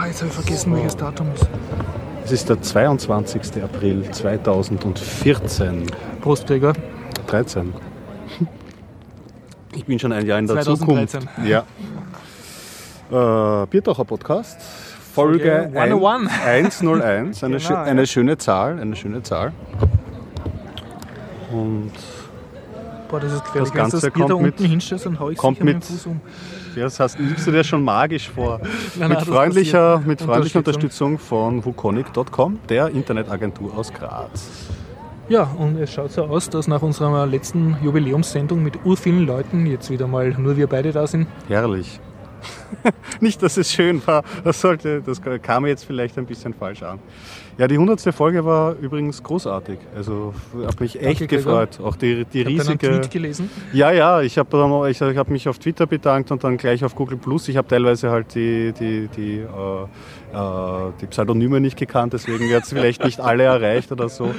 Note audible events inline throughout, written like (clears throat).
Ah, jetzt habe ich vergessen, welches Datum ist. Es ist der 22. April 2014. Prost, Gregor. 13. Ich bin schon ein Jahr in der 2013. Zukunft. Ja. Äh, Biertaucher Podcast. Folge Folge 101. 101. Eine, Genau, schö ja. eine schöne Zahl. Eine schöne Zahl. Und Boah, das ist gefährlich. Das Ganze Wenn du das Bier da kommt mit- unten hinstellst, dann hau ich kommt sicher mit mit- Fuß um. Das heißt, nimmst du dir schon magisch vor. (laughs) Nein, mit, nein, das freundlicher, mit freundlicher Unterstützung von wukonic.com, der Internetagentur aus Graz. Ja, und es schaut so aus, dass nach unserer letzten Jubiläumssendung mit urvielen Leuten jetzt wieder mal nur wir beide da sind. Herrlich. (laughs) Nicht, dass es schön war. Das, sollte, das kam mir jetzt vielleicht ein bisschen falsch an. Ja, die 100. Folge war übrigens großartig. Also hat mich echt Danke, Gregor. gefreut. Auch die, die Ich habe riesige. Tweet gelesen. Ja, ja, ich habe ich, ich hab mich auf Twitter bedankt und dann gleich auf Google Plus. Ich habe teilweise halt die, die, die, äh, die Pseudonyme nicht gekannt, deswegen jetzt vielleicht nicht alle erreicht oder so.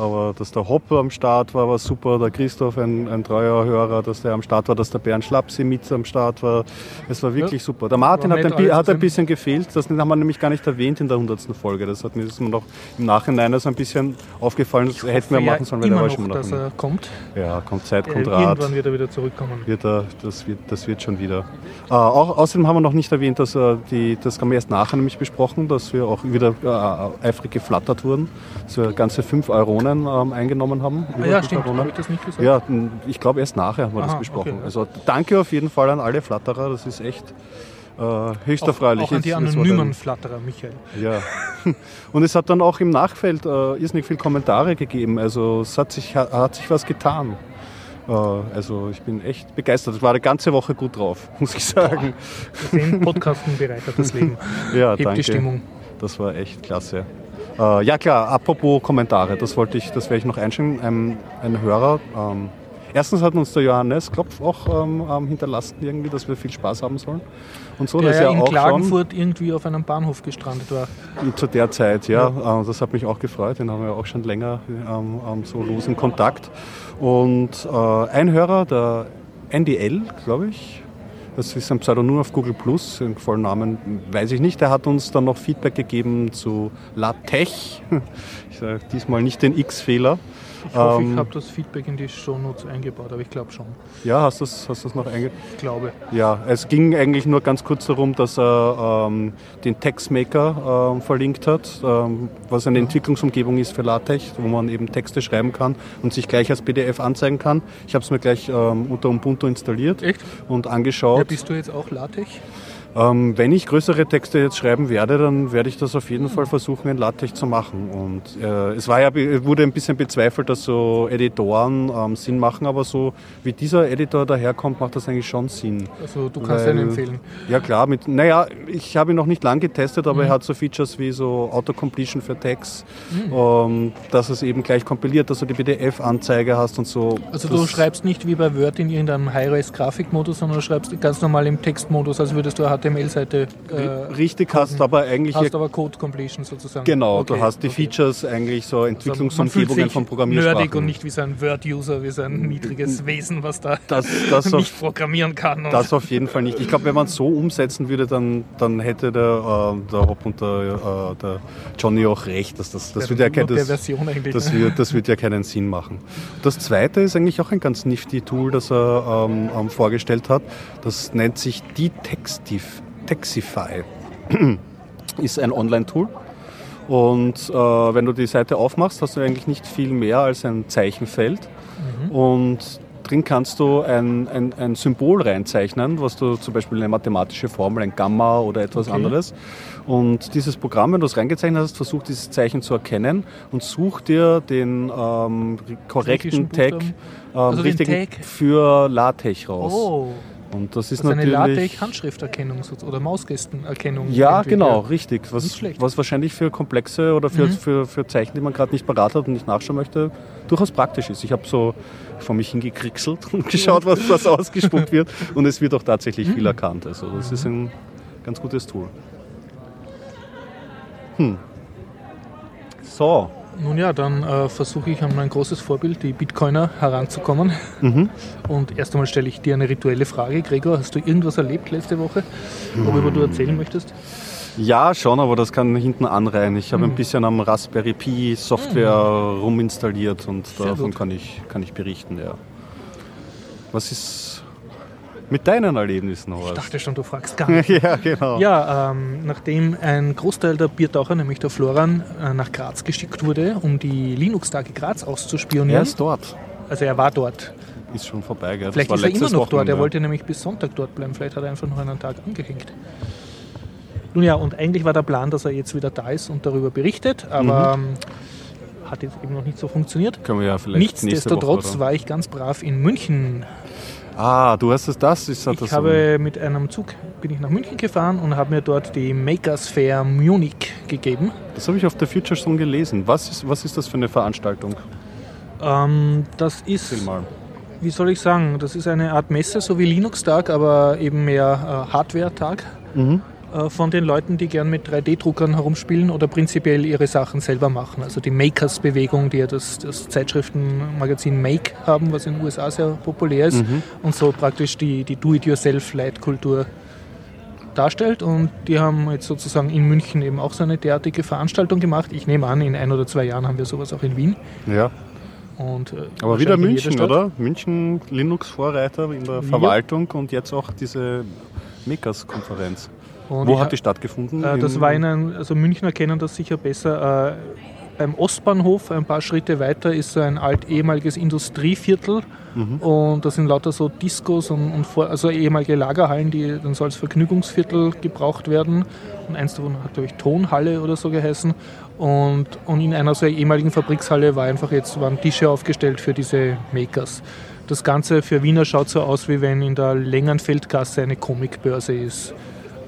Aber dass der Hopp am Start war, war super. Der Christoph, ein, ein treuer Hörer, dass der am Start war, dass der Bernd Schlapsi mit am Start war. Es war wirklich Ja. super. Der Martin hat ein, hat ein bisschen gefehlt. Das haben wir nämlich gar nicht erwähnt in der 100. Folge. Das hat mir das noch im Nachhinein so ein bisschen aufgefallen. Das hätten wir machen sollen, weil immer war noch, schon dass noch. er kommt. Ja, kommt Zeit, Äh, kommt Rat irgendwann wird er wieder zurückkommen. wird er, das, wird, das wird schon wieder. Äh, auch, außerdem haben wir noch nicht erwähnt, dass äh, die, das haben wir erst nachher nämlich besprochen, dass wir auch wieder äh, eifrig geflattert wurden, dass wir ganze 5 Euronen ähm, eingenommen haben. Ah, ja, fünf stimmt. Habe ich das nicht gesagt? Ja, ich glaube erst nachher haben wir das Aha, besprochen. okay. Also danke auf jeden Fall an alle Flatterer, das ist echt äh, höchst Auch, erfreulich. auch an die anonymen Flatterer, Michael. ja. (laughs) Und es hat dann auch im Nachfeld äh, irrsinnig viele Kommentare gegeben. Also es hat sich, hat, hat sich was getan. Äh, also ich bin echt begeistert. Ich war eine ganze Woche gut drauf, (laughs) muss ich sagen. Sehen, Podcasten bereichert das Leben. (laughs) Ja, Hebt danke. die Stimmung. Das war echt klasse. Äh, ja klar, apropos Kommentare, das wollte ich, das werde ich noch einschieben. Ein, ein Hörer. Ähm, erstens hat uns der Johannes Klopf auch ähm, ähm, hinterlassen irgendwie, dass wir viel Spaß haben sollen. Und so, Der das ja ja in auch schon Klagenfurt irgendwie auf einem Bahnhof gestrandet war. zu der Zeit, ja. Äh, das hat mich auch gefreut. Den haben wir auch schon länger ähm, ähm, so losen Kontakt. Und äh, ein Hörer, der NDL, glaube ich, das ist ein Pseudonym auf Google Plus, den vollen Namen weiß ich nicht. Der hat uns dann noch Feedback gegeben zu LaTeX. (laughs) Ich sage diesmal nicht den X-Fehler. Ich hoffe, Ähm, ich habe das Feedback in die Shownotes eingebaut, aber ich glaube schon. Ja, hast du das, hast du das noch einge... Ich glaube. Ja, es ging eigentlich nur ganz kurz darum, dass er ähm, den Textmaker ähm, verlinkt hat, ähm, was eine Entwicklungsumgebung ist für LaTeX, wo man eben Texte schreiben kann und sich gleich als PDF anzeigen kann. Ich habe es mir gleich ähm, unter Ubuntu installiert Echt? und Ja, angeschaut. bist du jetzt auch LaTeX? Ähm, wenn ich größere Texte jetzt schreiben werde, dann werde ich das auf jeden Fall versuchen, in LaTeX zu machen. Und äh, es war ja, wurde ein bisschen bezweifelt, dass so Editoren ähm, Sinn machen, aber so wie dieser Editor daherkommt, macht das eigentlich schon Sinn. Also du kannst einen Weil- empfehlen. Ja klar, mit, naja, ich habe ihn noch nicht lang getestet, aber Mhm. er hat so Features wie so Autocompletion für Tags, ähm, dass es eben gleich kompiliert, dass du die PDF-Anzeige hast und so. Also du schreibst nicht wie bei Word in irgendeinem High-Res-Grafikmodus, sondern du schreibst ganz normal im Textmodus, als würdest du HTML-Seite äh, Richtig hast, aber eigentlich hast aber Code Completion sozusagen. Genau, Okay, du hast die okay. Features eigentlich so Also Entwicklungsumgebungen sich von nerdig Programmiersprachen. und nicht wie so ein Word-User, wie so ein niedriges Wesen, was da das, das, (laughs) auf, nicht programmieren kann. Das auf jeden Fall nicht. Ich glaube, wenn man es so umsetzen würde, dann, dann hätte der, äh, der Hopp und der, äh, der Johnny auch recht. Dass das, das, wird ja kein, der das, das, wird, das wird ja keinen Sinn machen. Das zweite ist eigentlich auch ein ganz nifty Tool, das er ähm, ähm, vorgestellt hat. Das nennt sich Detextif, Texify. (clears throat) ist ein Online-Tool. Und äh, wenn du die Seite aufmachst, hast du eigentlich nicht viel mehr als ein Zeichenfeld. Und drin kannst du ein, ein, ein Symbol reinzeichnen, was du zum Beispiel eine mathematische Formel, ein Gamma oder etwas Okay. anderes. Und dieses Programm, wenn du es reingezeichnet hast, versucht dieses Zeichen zu erkennen und sucht dir den ähm, korrekten Tag, ähm, Also den richtigen Tag? für LaTeX raus. Oh, Und das ist das ist eine natürlich LaTeX-Handschrifterkennung oder Mausgestenerkennung. ja, irgendwie, genau, richtig. Was, was wahrscheinlich für komplexe oder für, Mhm. für, für Zeichen, die man gerade nicht parat hat und nicht nachschauen möchte, durchaus praktisch ist. Ich habe so vor mich hingekriegselt (laughs) und geschaut, was, was ausgespuckt wird und es wird auch tatsächlich Mhm. viel erkannt. Also das ist ein ganz gutes Tool. Hm. So. Nun ja, dann äh, versuche ich an mein großes Vorbild, die Bitcoiner, heranzukommen. Mhm. Und erst einmal stelle ich dir eine rituelle Frage. Gregor, hast du irgendwas erlebt letzte Woche, worüber du erzählen möchtest? Ja, schon, aber das kann hinten anreihen. Ich habe ein bisschen am Raspberry Pi Software ruminstalliert und Sehr davon gut. kann ich, kann ich berichten, ja. Was ist mit deinen Erlebnissen, Ich Horst? dachte schon, du fragst gar nicht. (laughs) ja, genau. Ja, ähm, nachdem ein Großteil der Biertaucher, nämlich der Florian, äh, nach Graz geschickt wurde, um die Linux-Tage Graz Er auszuspionieren. ist dort. Also er war dort. Ist schon vorbei, gell? Vielleicht ist er immer noch dort. Er Wochenende. wollte nämlich bis Sonntag dort bleiben. Vielleicht hat er einfach noch einen Tag angehängt. Nun ja, und eigentlich war der Plan, dass er jetzt wieder da ist und darüber berichtet, aber Mhm. ähm, hat jetzt eben noch nicht so funktioniert. Können wir ja vielleicht Nichtsdestotrotz war ich ganz brav in München. Ah, du hast es, das ist Ich das habe mit einem Zug bin ich nach München gefahren und habe mir dort die Makers Fair Munich gegeben. Das habe ich auf der Future Zone gelesen. Was ist, was ist das für eine Veranstaltung? Ähm, das ist, wie soll ich sagen, das ist eine Art Messe, so wie Linux-Tag, aber eben mehr äh, Hardware-Tag Mhm. Äh, von den Leuten, die gern mit 3D-Druckern herumspielen oder prinzipiell ihre Sachen selber machen. Also die Makers-Bewegung, die ja das, das Zeitschriftenmagazin Make haben, was in den USA sehr populär ist Mhm. und so praktisch die, die Do-it-yourself-Leitkultur darstellt. Und die haben jetzt sozusagen in München eben auch so eine derartige Veranstaltung gemacht. Ich nehme an, in ein oder zwei Jahren haben wir sowas auch in Wien. Ja, Und, äh, aber wieder München, oder? München Linux-Vorreiter in der Ja. Verwaltung und jetzt auch diese Makers-Konferenz. Und Wo hat die stattgefunden? Äh, das war in einem, also Münchner kennen das sicher besser. Äh, beim Ostbahnhof, ein paar Schritte weiter, ist so ein alt ehemaliges Industrieviertel. Mhm. Und da sind lauter so Discos und, und vor, also ehemalige Lagerhallen, die dann so als Vergnügungsviertel gebraucht werden. Und eins davon hat, glaube ich, Tonhalle oder so geheißen. Und, und in einer so ehemaligen Fabrikshalle war einfach jetzt, waren Tische aufgestellt für diese Makers. Das Ganze für Wiener schaut so aus, wie wenn in der Längenfeldgasse eine Comicbörse ist.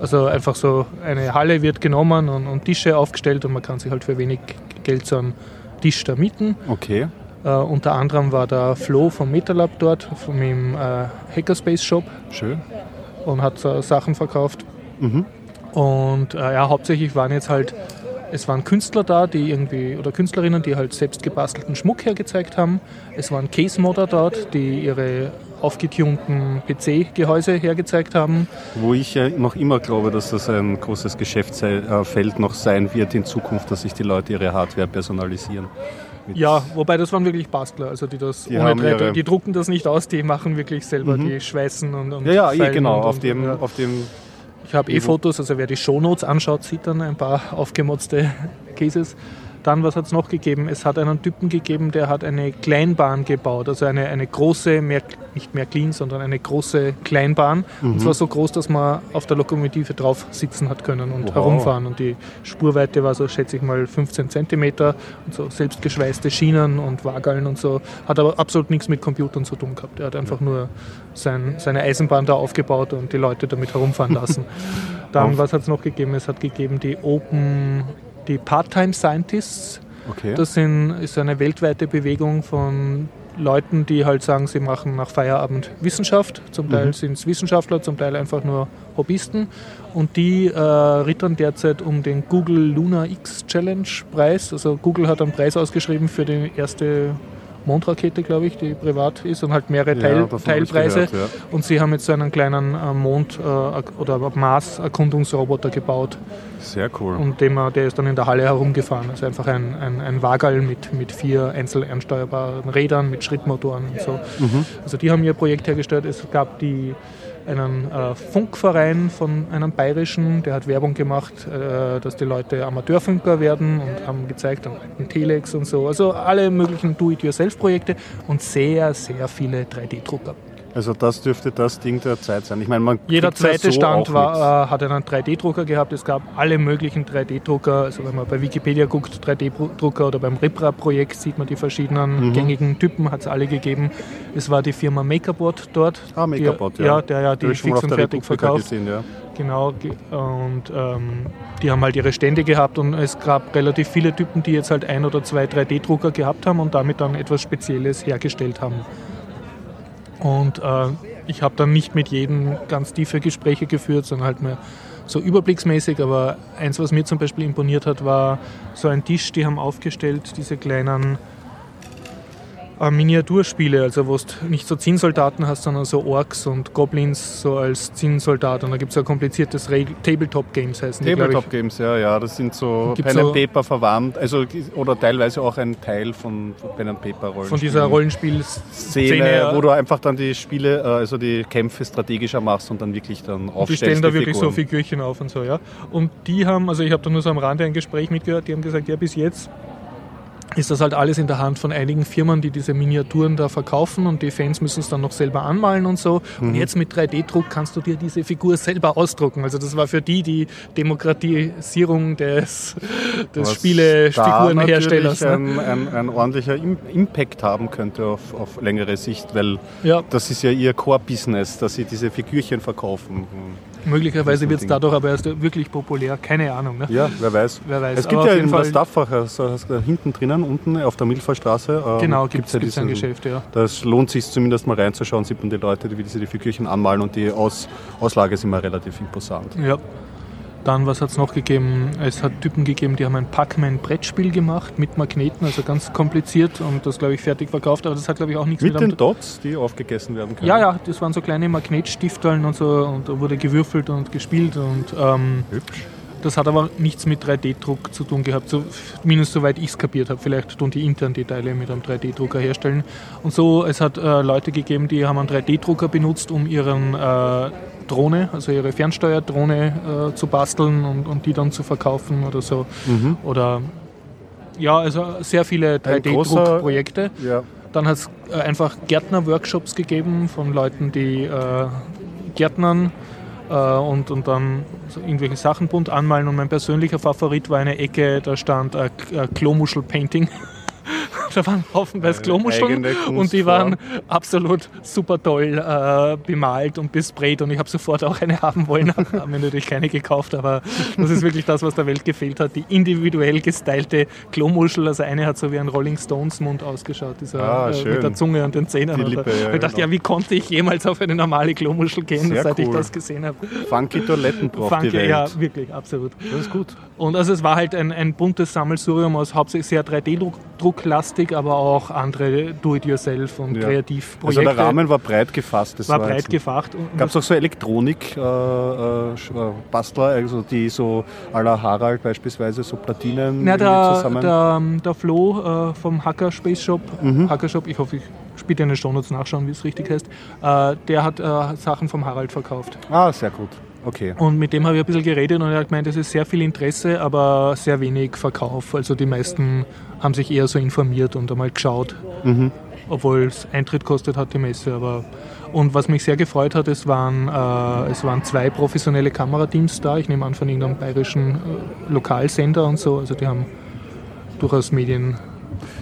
Also einfach so eine Halle wird genommen und, und Tische aufgestellt und man kann sich halt für wenig Geld so einen Tisch da mieten. Okay. Äh, unter anderem war der Flo vom MetaLab dort, von dem äh, Hackerspace Shop Schön. und hat so Sachen verkauft. Mhm. Und äh, ja, hauptsächlich waren jetzt halt, es waren Künstler da, die irgendwie, oder Künstlerinnen, die halt selbst gebastelten Schmuck hergezeigt haben. Es waren Case-Modder dort, die ihre aufgetunten PC-Gehäuse hergezeigt haben. Wo ich ja noch immer glaube, dass das ein großes Geschäftsfeld noch sein wird in Zukunft, dass sich die Leute ihre Hardware personalisieren. Ja, wobei das waren wirklich Bastler, also die das Die ohne haben 3D, ihre- die drucken das nicht aus, die machen wirklich selber Mhm. die Schweißen und, und Ja, ja, eh, genau. Und, Auf und, dem, ja. auf dem Ich habe eh. Fotos, also wer die Shownotes anschaut, sieht dann ein paar aufgemotzte (laughs) Cases. Dann, was hat es noch gegeben? Es hat einen Typen gegeben, der hat eine Kleinbahn gebaut, also eine, eine große, mehr, nicht mehr clean, sondern eine große Kleinbahn. Mhm. Und zwar so groß, dass man auf der Lokomotive drauf sitzen hat können und Wow. herumfahren. Und die Spurweite war so, schätze ich mal, 15 Zentimeter und so selbstgeschweißte Schienen und Wagaln und so. Hat aber absolut nichts mit Computern zu tun gehabt. Er hat einfach nur sein, seine Eisenbahn da aufgebaut und die Leute damit herumfahren lassen. (laughs) Dann, was hat es noch gegeben? Es hat gegeben die Open, die Part-Time Scientists. Okay. Das sind, ist eine weltweite Bewegung von Leuten, die halt sagen, sie machen nach Feierabend Wissenschaft. Zum Teil Mhm. sind es Wissenschaftler, zum Teil einfach nur Hobbyisten. Und die äh, rittern derzeit um den Google Luna X Challenge Preis. Also Google hat einen Preis ausgeschrieben für die erste Mondrakete, glaube ich, die privat ist und halt mehrere Teil, Teilpreise. gehört, ja. Und sie haben jetzt so einen kleinen äh, Mond- äh, oder Mars-Erkundungsroboter gebaut. Sehr cool. Und dem, er- der ist dann in der Halle herumgefahren. Also einfach ein, ein, ein Wagerl mit, mit vier einzeln ansteuerbaren Rädern, mit Schrittmotoren und so. Mhm. Also die haben ihr Projekt hergestellt. Es gab die, einen äh, Funkverein von einem bayerischen, der hat Werbung gemacht, äh, dass die Leute Amateurfunker werden und haben gezeigt an alten Telex und so. Also alle möglichen Do-it-yourself-Projekte und sehr, sehr viele 3D-Drucker. Also das dürfte das Ding der Zeit sein. Ich meine, man Jeder zweite so Stand war, äh, hat einen 3D-Drucker gehabt. Es gab alle möglichen 3D-Drucker. Also wenn man bei Wikipedia guckt, 3D-Drucker oder beim RIPRA-Projekt sieht man die verschiedenen Mhm. gängigen Typen, hat es alle gegeben. Es war die Firma Makerbot dort. Ah, Makerbot, die, ja. ja. der ja die fix und fertig verkauft. gesehen, ja. Genau. ge- Und ähm, die haben halt ihre Stände gehabt und es gab relativ viele Typen, die jetzt halt ein oder zwei 3D-Drucker gehabt haben und damit dann etwas Spezielles hergestellt haben. Und äh, ich habe dann nicht mit jedem ganz tiefe Gespräche geführt, sondern halt mehr so überblicksmäßig. Aber eins, was mir zum Beispiel imponiert hat, war so ein Tisch, die haben aufgestellt, diese kleinen äh, Miniaturspiele, also wo du nicht so Zinnsoldaten hast, sondern so Orks und Goblins so als Zinnsoldat. Und da gibt es ja kompliziertes Tabletop-Games heißen Tabletop-Games, ja, ja. Das sind so Pen and Paper verwandt, also oder teilweise auch ein Teil von Pen and Paper Rollenspielen. Von dieser Rollenspielszene, wo du einfach dann die Spiele, äh, also die Kämpfe strategischer machst und dann wirklich dann aufstellst. Die stellen da wirklich Figuren. so Figürchen auf und so, ja. Und die haben, also ich habe da nur so am Rande ein Gespräch mitgehört, die haben gesagt, ja bis jetzt ist das halt alles in der Hand von einigen Firmen, die diese Miniaturen da verkaufen und die Fans müssen es dann noch selber anmalen und so. Mhm. Und jetzt mit 3D-Druck kannst du dir diese Figur selber ausdrucken. Also das war für die die Demokratisierung des, des Spielefigurenherstellers. Ne? Ein, ein, ein, ordentlicher Impact haben könnte auf, auf längere Sicht, weil ja. das ist ja ihr Core-Business, dass sie diese Figürchen verkaufen. Möglicherweise wird es dadurch aber erst wirklich populär, keine Ahnung. Ne? Ja, wer weiß. Wer weiß. Es gibt aber ja in der Staffach, also hinten drinnen, unten auf der Milchverstraße. Ähm, genau, gibt es ja ein Geschäft, ja. Das lohnt sich zumindest mal reinzuschauen, sieht man die Leute, wie diese die Figürchen anmalen und die Aus, Auslage ist immer relativ imposant. Ja. Dann, was hat es noch gegeben? Es hat Typen gegeben, die haben ein Pac-Man-Brettspiel gemacht mit Magneten, also ganz kompliziert und das, glaube ich, fertig verkauft. Aber das hat, glaube ich, auch nichts mit, mit den Dots, die aufgegessen werden können. Ja, ja, das waren so kleine Magnetstifteln und so und da wurde gewürfelt und gespielt und ähm, hübsch. Das hat aber nichts mit 3D-Druck zu tun gehabt, zumindest soweit ich es kapiert habe. Vielleicht tun die intern die Teile mit einem 3D-Drucker herstellen. Und so, es hat äh, Leute gegeben, die haben einen 3D-Drucker benutzt, um ihren äh, Drohne, also ihre Fernsteuerdrohne äh, zu basteln und, und, die dann zu verkaufen oder so. Mhm. Oder ja, also sehr viele 3D-Druckprojekte. Ja. Dann hat es äh, einfach Gärtner-Workshops gegeben von Leuten, die äh, Gärtnern und, und dann irgendwelche Sachen bunt anmalen. Und mein persönlicher Favorit war eine Ecke, da stand äh, Klomuschel-Painting. (laughs) (laughs) da waren haufenweise Klomuscheln und die waren absolut super toll äh, bemalt und besprayt und ich habe sofort auch eine haben wollen. (laughs) haben mir natürlich keine gekauft, aber das ist wirklich das, was der Welt gefehlt hat. Die individuell gestylte Klomuschel. Also eine hat so wie ein Rolling Stones Mund ausgeschaut, dieser, ah, äh, mit der Zunge und den Zähnen. Die Lippe, ja, ich dachte, genau. ja, wie konnte ich jemals auf eine normale Klomuschel gehen, Sehr seit cool. ich das gesehen habe. Funky Toiletten braucht Funky, die Welt. Ja, wirklich, absolut. Das ist gut. Und also es war halt ein, ein buntes Sammelsurium aus hauptsächlich sehr 3D-drucklastig, aber auch andere Do-it-yourself und ja. Kreativprojekte. Also der Rahmen war breit gefasst. Das war, war breit gefasst. Gab es auch so Elektronik-Bastler, äh, äh, also die so à la Harald beispielsweise, so Platinen Na, der, zusammen? Der, der Flo äh, vom Hacker Space Shop, mhm. Hacker Shop, ich hoffe, ich spiele in den Shownotes nachschauen, wie es richtig heißt, äh, der hat äh, Sachen vom Harald verkauft. Ah, sehr gut. Okay. Und mit dem habe ich ein bisschen geredet und er hat gemeint, es ist sehr viel Interesse, aber sehr wenig Verkauf. Also die meisten haben sich eher so informiert und einmal geschaut. Mhm. Obwohl es Eintritt kostet hat die Messe. Aber und was mich sehr gefreut hat, es waren, äh, es waren zwei professionelle Kamerateams da. Ich nehme an von irgendeinem bayerischen äh, Lokalsender und so. Also die haben durchaus Medien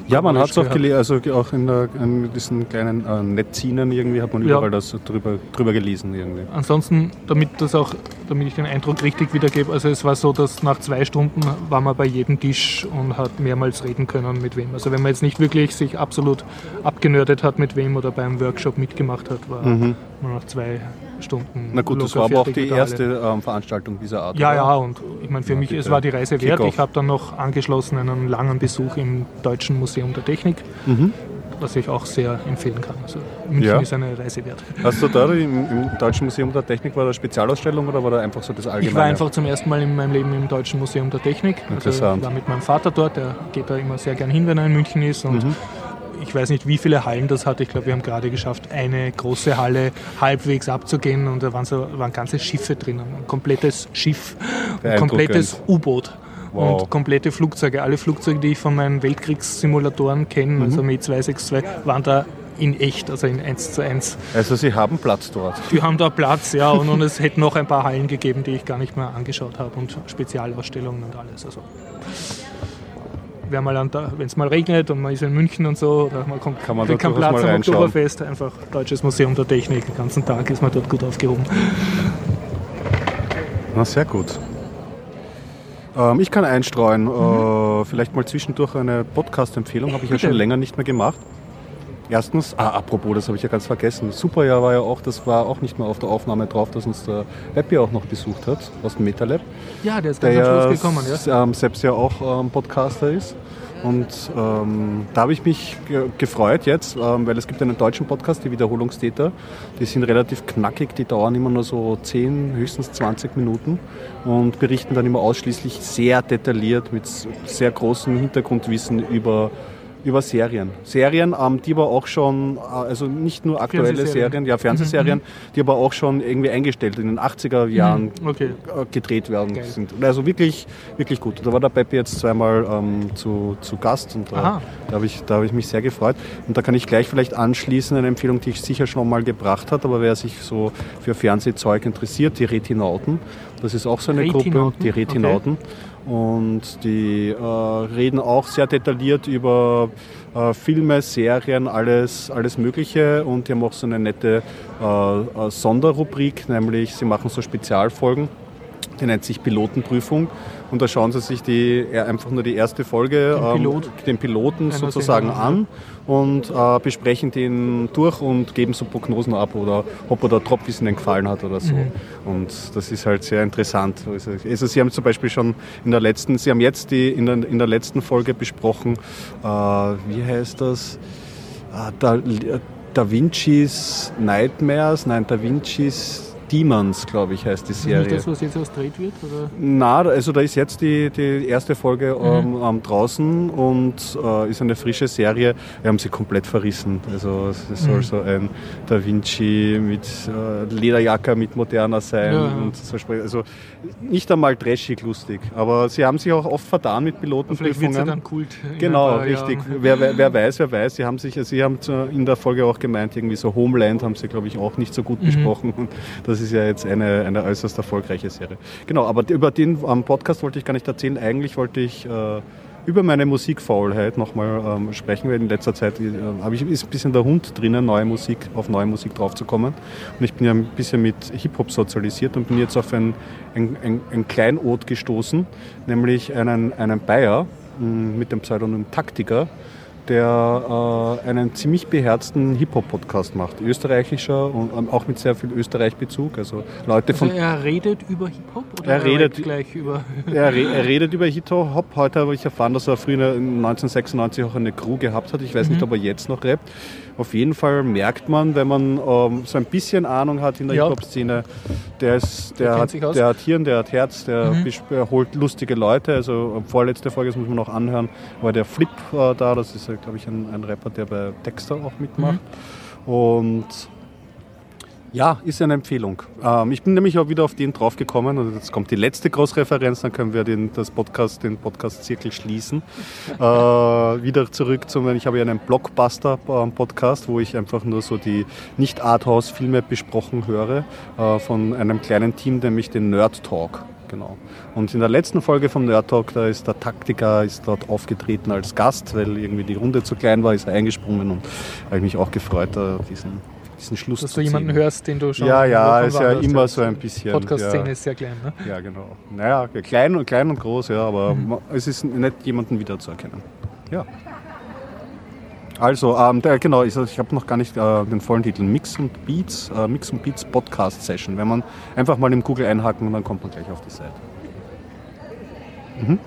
ja, man hat es auch gelesen, also auch in, der, in diesen kleinen äh, Netzinen irgendwie hat man überall ja. das drüber, drüber gelesen irgendwie. Ansonsten, damit das auch, damit ich den Eindruck richtig wiedergebe, also es war so, dass nach zwei Stunden war man bei jedem Tisch und hat mehrmals reden können mit wem. Also wenn man jetzt nicht wirklich sich absolut abgenördet hat mit wem oder beim Workshop mitgemacht hat, war mhm. Man nach zwei Stunden. Na gut, das war aber auch die erste ähm, Veranstaltung dieser Art. Ja, oder? ja, und ich meine, für ja, mich, es war die Reise wert. Ich habe dann noch angeschlossen einen langen Besuch im Deutschen Museum der Technik, mhm. was ich auch sehr empfehlen kann. Also München ja. ist eine Reise wert. Hast du da im, im, Deutschen Museum der Technik, war das Spezialausstellung oder war da einfach so das Allgemeine? Ich war einfach zum ersten Mal in meinem Leben im Deutschen Museum der Technik. Also ich war mit meinem Vater dort, der geht da immer sehr gern hin, wenn er in München ist. Und mhm ich weiß nicht, wie viele Hallen das hat. Ich glaube, wir haben gerade geschafft, eine große Halle halbwegs abzugehen und da waren, so, waren ganze Schiffe drinnen. Ein komplettes Schiff, ein komplettes U-Boot. Wow. Und komplette Flugzeuge. Alle Flugzeuge, die ich von meinen Weltkriegssimulatoren kenne, mhm. also Mi 262, waren da in echt, also in 1 zu 1. Also Sie haben Platz dort? Die haben da Platz, ja. Und, und es hätte noch ein paar Hallen gegeben, die ich gar nicht mehr angeschaut habe und Spezialausstellungen und alles. Also wenn es mal regnet und man ist in München und so, oder man kommt, Kann man keinen Platz am Oktoberfest, einfach Deutsches Museum der Technik, den ganzen Tag ist man dort gut aufgehoben. Na, sehr gut. Ähm, ich kann einstreuen, mhm. äh, vielleicht mal zwischendurch eine Podcast-Empfehlung, habe ich ja schon länger nicht mehr gemacht. Erstens, ah, apropos, das habe ich ja ganz vergessen. Superjahr war ja auch, das war auch nicht mehr auf der Aufnahme drauf, dass uns der Webby auch noch besucht hat aus dem MetaLab. Ja, der ist ganz der am Schluss gekommen, ja. Ähm, selbst ja auch ähm, Podcaster ist. Und ähm, da habe ich mich ge gefreut jetzt, ähm, weil es gibt einen deutschen Podcast, die Wiederholungstäter. Die sind relativ knackig, die dauern immer nur so 10, höchstens 20 Minuten und berichten dann immer ausschließlich sehr detailliert mit sehr großem Hintergrundwissen über über Serien. Serien, ähm, die aber auch schon, äh, also nicht nur aktuelle Serien, ja Fernsehserien, mhm. die aber auch schon irgendwie eingestellt in den 80er Jahren mhm. okay. Äh, gedreht werden Geil. sind. Also wirklich, wirklich gut. Da war der Peppi jetzt zweimal ähm, zu, zu Gast und äh, da habe ich, hab ich mich sehr gefreut. Und da kann ich gleich vielleicht anschließen, eine Empfehlung, die ich sicher schon mal gebracht hat, aber wer sich so für Fernsehzeug interessiert, die Retinauten. Das ist auch so eine Retinauten? Gruppe, die Retinauten. Okay. Und die äh, reden auch sehr detailliert über äh, Filme, Serien, alles, alles Mögliche. Und die haben auch so eine nette äh, äh Sonderrubrik, nämlich sie machen so Spezialfolgen. Die nennt sich Pilotenprüfung. Und da schauen sie sich die, einfach nur die erste Folge, den, Pilot. ähm, den Piloten sozusagen an und äh, besprechen den durch und geben so Prognosen ab oder ob er der Tropfwissen ihnen gefallen hat oder so. Mhm. Und das ist halt sehr interessant. Also, also, Sie haben zum Beispiel schon in der letzten, Sie haben jetzt die, in, der, in der letzten Folge besprochen, äh, wie heißt das? Äh, da, da Vinci's Nightmares, nein, Da Vinci's Demons, glaube ich, heißt die Serie. Ist das, was jetzt ausgedreht wird? Oder? Na, also da ist jetzt die, die erste Folge mhm. ähm, draußen und äh, ist eine frische Serie. Wir haben sie komplett verrissen. Also es soll mhm. so ein Da Vinci mit äh, Lederjacke mit moderner sein. Ja. Und so, also nicht einmal trashig lustig, aber sie haben sich auch oft vertan mit Pilotenprüfungen. Vielleicht wird sie dann Kult. Genau, richtig. Wer, wer, wer, weiß, wer weiß. Sie haben sich, sie haben in der Folge auch gemeint, irgendwie so Homeland haben sie, glaube ich, auch nicht so gut mhm. besprochen. Das das ist ja jetzt eine, eine äußerst erfolgreiche Serie. Genau, aber über den am Podcast wollte ich gar nicht erzählen. Eigentlich wollte ich äh, über meine Musikfaulheit nochmal ähm, sprechen, weil in letzter Zeit äh, ich ist ein bisschen der Hund drinnen, neue Musik, auf neue Musik draufzukommen. Und ich bin ja ein bisschen mit Hip-Hop sozialisiert und bin jetzt auf ein, ein, ein, ein Kleinod gestoßen, nämlich einen, einen Bayer mit dem Pseudonym Taktiker der äh, einen ziemlich beherzten Hip-Hop-Podcast macht. Österreichischer und ähm, auch mit sehr viel Österreich-Bezug. Also Leute also er redet über Hip-Hop oder er redet gleich über. (laughs) er, re er, redet über Hip-Hop. Heute habe ich erfahren, dass er früher 1996 auch eine Crew gehabt hat. Ich weiß mhm. nicht, ob er jetzt noch rappt. Auf jeden Fall merkt man, wenn man ähm, so ein bisschen Ahnung hat in der ja. Hip-Hop-Szene, der, ist, der, der, hat, der hat Hirn, der hat Herz, der mhm. holt lustige Leute. Also vorletzte Folge, das muss man noch anhören, war der Flip äh, da. Das ist, glaube ich, ein, ein, Rapper, der bei Dexter auch mitmacht. Mhm. Und ja, ist eine Empfehlung. Ähm, ich bin nämlich auch wieder auf den draufgekommen und jetzt kommt die letzte Großreferenz, dann können wir den, das Podcast, den Podcast-Zirkel schließen. (laughs) Äh, wieder zurück zum, ich habe ja einen Blockbuster-Podcast, wo ich einfach nur so die Nicht-Arthouse-Filme besprochen höre, äh, von einem kleinen Team, nämlich den Nerd Talk. Genau. Und in der letzten Folge vom Nerd Talk, da ist der Taktiker ist dort aufgetreten als Gast, weil irgendwie die Runde zu klein war, ist er eingesprungen und habe ich mich auch gefreut, diesen diesen Schluss Dass du jemanden hörst, den du schon. Ja, ja, ist ja immer so ein bisschen. Podcast-Szene ja. ist sehr klein, ne? Ja, genau. Naja, klein und klein und groß, ja, aber mhm. es ist nicht jemanden wiederzuerkennen. Ja. Also, ähm, der, genau, ich, ich habe noch gar nicht äh, den vollen Titel. Mix und Beats, äh, Mix und Beats Podcast Session. Wenn man einfach mal im Google einhaken und dann kommt man gleich auf die Seite. Mhm.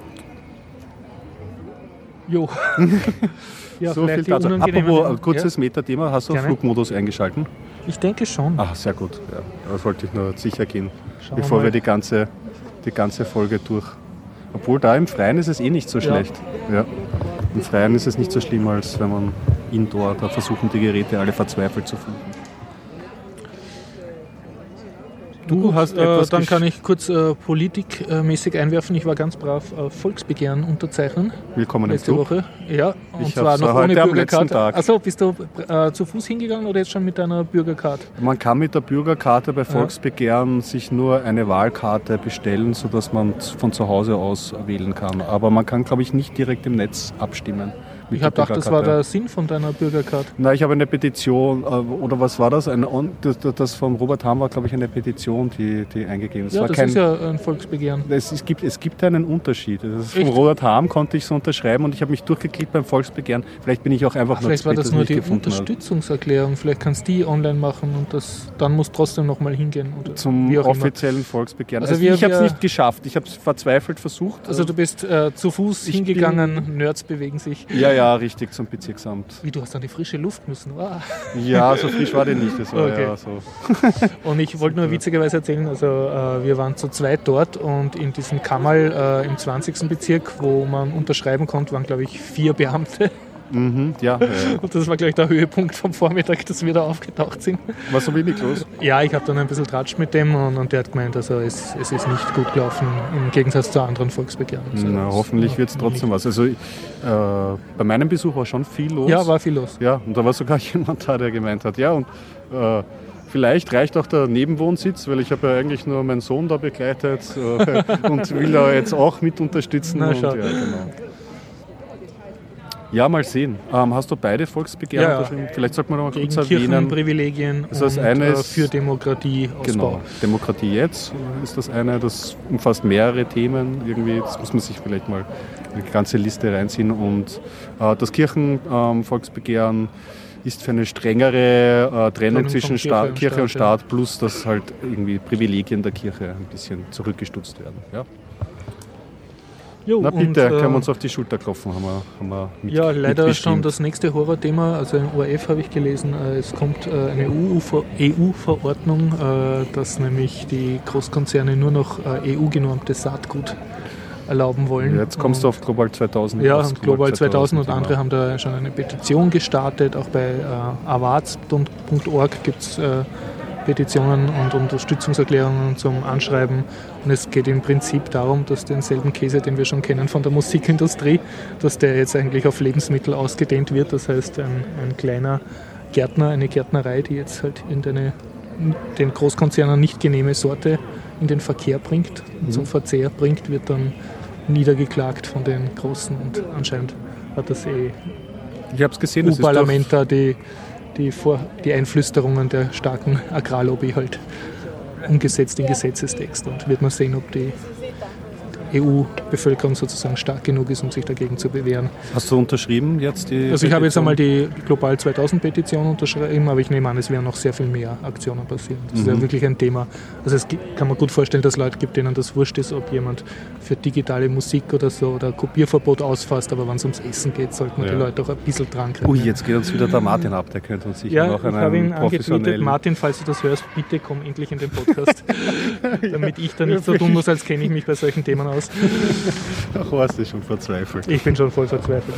Jo. (laughs) Ja, so viel dazu. Apropos kurzes ja. Metathema, hast du Gerne. Flugmodus eingeschalten? Ich denke schon. Ach, sehr gut. Ja, das wollte ich nur sicher gehen, Schauen bevor wir, wir die ganze, die ganze Folge durch. Obwohl da im Freien ist es eh nicht so schlecht. Ja. Im Freien ist es nicht so schlimm, als wenn man indoor, da versuchen die Geräte alle verzweifelt zu finden. Du hast äh, etwas Dann kann ich kurz äh, politikmäßig einwerfen. Ich war ganz brav äh, Volksbegehren unterzeichnen. Willkommen letzte Woche. Ja, und ich zwar noch ohne Bürgerkarte. Achso, bist du äh, zu Fuß hingegangen oder jetzt schon mit deiner Bürgerkarte? Man kann mit der Bürgerkarte bei Volksbegehren ja. sich nur eine Wahlkarte bestellen, sodass man von zu Hause aus wählen kann. Aber man kann, glaube ich, nicht direkt im Netz abstimmen Ich habe gedacht, das war der Sinn von deiner Bürgerkarte. Na, ich habe eine Petition, äh, oder was war das? Ein, das, das- von Robert Hahn war, glaube ich, eine Petition, die, die eingegeben ist. Ja, das kein, ist ja ein Volksbegehren. es, es, gibt, es gibt einen Unterschied. Das von? Robert Hahn konnte ich so unterschreiben und ich habe mich durchgeklickt beim Volksbegehren. Vielleicht bin ich auch einfach Vielleicht war das nur die. Unterstützungserklärung. Vielleicht kannst du die online machen und das, dann musst trotzdem nochmal hingehen. Oder Zum auch immer. offiziellen Volksbegehren. Also Also, wir- ich habe es nicht geschafft. Ich habe es verzweifelt versucht. Also du bist äh, zu Fuß Ich hingegangen, Nerds bewegen sich. ja, ja, richtig, zum Bezirksamt. Wie, du hast an die frische Luft müssen. Ah. Ja, so frisch war der nicht. Das war Okay. ja so. (laughs) Und ich wollte nur witzigerweise erzählen, also äh, wir waren zu zweit dort und in diesem Kammerl äh, im 20. Bezirk, wo man unterschreiben konnte, waren glaube ich vier Beamte. Mhm, ja, ja. (laughs) Und das war gleich der Höhepunkt vom Vormittag, dass wir da aufgetaucht sind. War so wenig los. Ja, ich habe dann ein bisschen Tratscht mit dem und, und der hat gemeint, also es, es ist nicht gut gelaufen im Gegensatz zu anderen Volksbegehren. Also Na, hoffentlich wird es trotzdem was. Also äh, bei meinem Besuch war schon viel los. Ja, war viel los. Ja, und da war sogar (laughs) jemand da, der gemeint hat, ja, und äh, vielleicht reicht auch der Nebenwohnsitz, weil ich habe ja eigentlich nur meinen Sohn da begleitet äh, (laughs) und will da jetzt auch mit unterstützen. Na, und, ja, genau. Ja, mal sehen. Ähm, hast du beide Volksbegehren Ja, unterschrieben? Vielleicht sollte man noch mal kurz erwähnen. Kirchenprivilegien Also das und eine äh, ist- für Demokratieausbau. Genau, Demokratie jetzt ist das eine, das umfasst mehrere Themen. Irgendwie, das muss man sich vielleicht mal eine ganze Liste reinziehen. Und äh, das Kirchenvolksbegehren ist für eine strengere äh, Trennung Trennung zwischen Sta Kirche und Staat, plus dass halt irgendwie Privilegien der Kirche ein bisschen zurückgestutzt werden. Ja? Jo, Na und, bitte, äh, können wir uns auf die Schulter klopfen, haben wir, haben wir mit, Ja, leider schon das nächste Horrorthema. Also im ORF habe ich gelesen, äh, es kommt äh, eine EU-Verordnung, äh, dass nämlich die Großkonzerne nur noch äh, EU-genormtes Saatgut erlauben wollen. Jetzt kommst du auf Global 2000. Ja, und Global 2000 und genau. andere haben da schon eine Petition gestartet. Auch bei äh, awards.org gibt es äh, Petitionen und Unterstützungserklärungen zum Anschreiben. Und es geht im Prinzip darum, dass denselben Käse, den wir schon kennen von der Musikindustrie, dass der jetzt eigentlich auf Lebensmittel ausgedehnt wird. Das heißt, ein, ein kleiner Gärtner, eine Gärtnerei, die jetzt halt irgendeine den Großkonzernen nicht genehme Sorte in den Verkehr bringt und zum Verzehr bringt, wird dann niedergeklagt von den Großen und anscheinend hat das eh Ich habe es gesehen, da die, die, Vor die Einflüsterungen der starken Agrarlobby halt umgesetzt in Gesetzestext. Und wird man sehen, ob die EU-Bevölkerung sozusagen stark genug ist, um sich dagegen zu bewähren. Hast du unterschrieben jetzt die Also ich habe jetzt Petition? einmal die Global 2000 Petition unterschrieben, aber ich nehme an, es werden noch sehr viel mehr Aktionen passieren. Das ist ja wirklich ein Thema. Also es kann man gut vorstellen, dass es Leute gibt, denen das wurscht ist, ob jemand für digitale Musik oder so oder Kopierverbot ausfasst, aber wenn es ums Essen geht, sollten Ja. die Leute auch ein bisschen dran kriegen. Ui, jetzt geht uns wieder der Martin ab, der könnte uns sicher Ja, noch ich einen habe ihn angetweetet. professionellen... Martin, falls du das hörst, bitte komm endlich in den Podcast, (laughs) damit ich da nicht so tun muss, als kenne ich mich bei solchen Themen aus. Ach, was ist schon verzweifelt. Ich bin schon voll verzweifelt.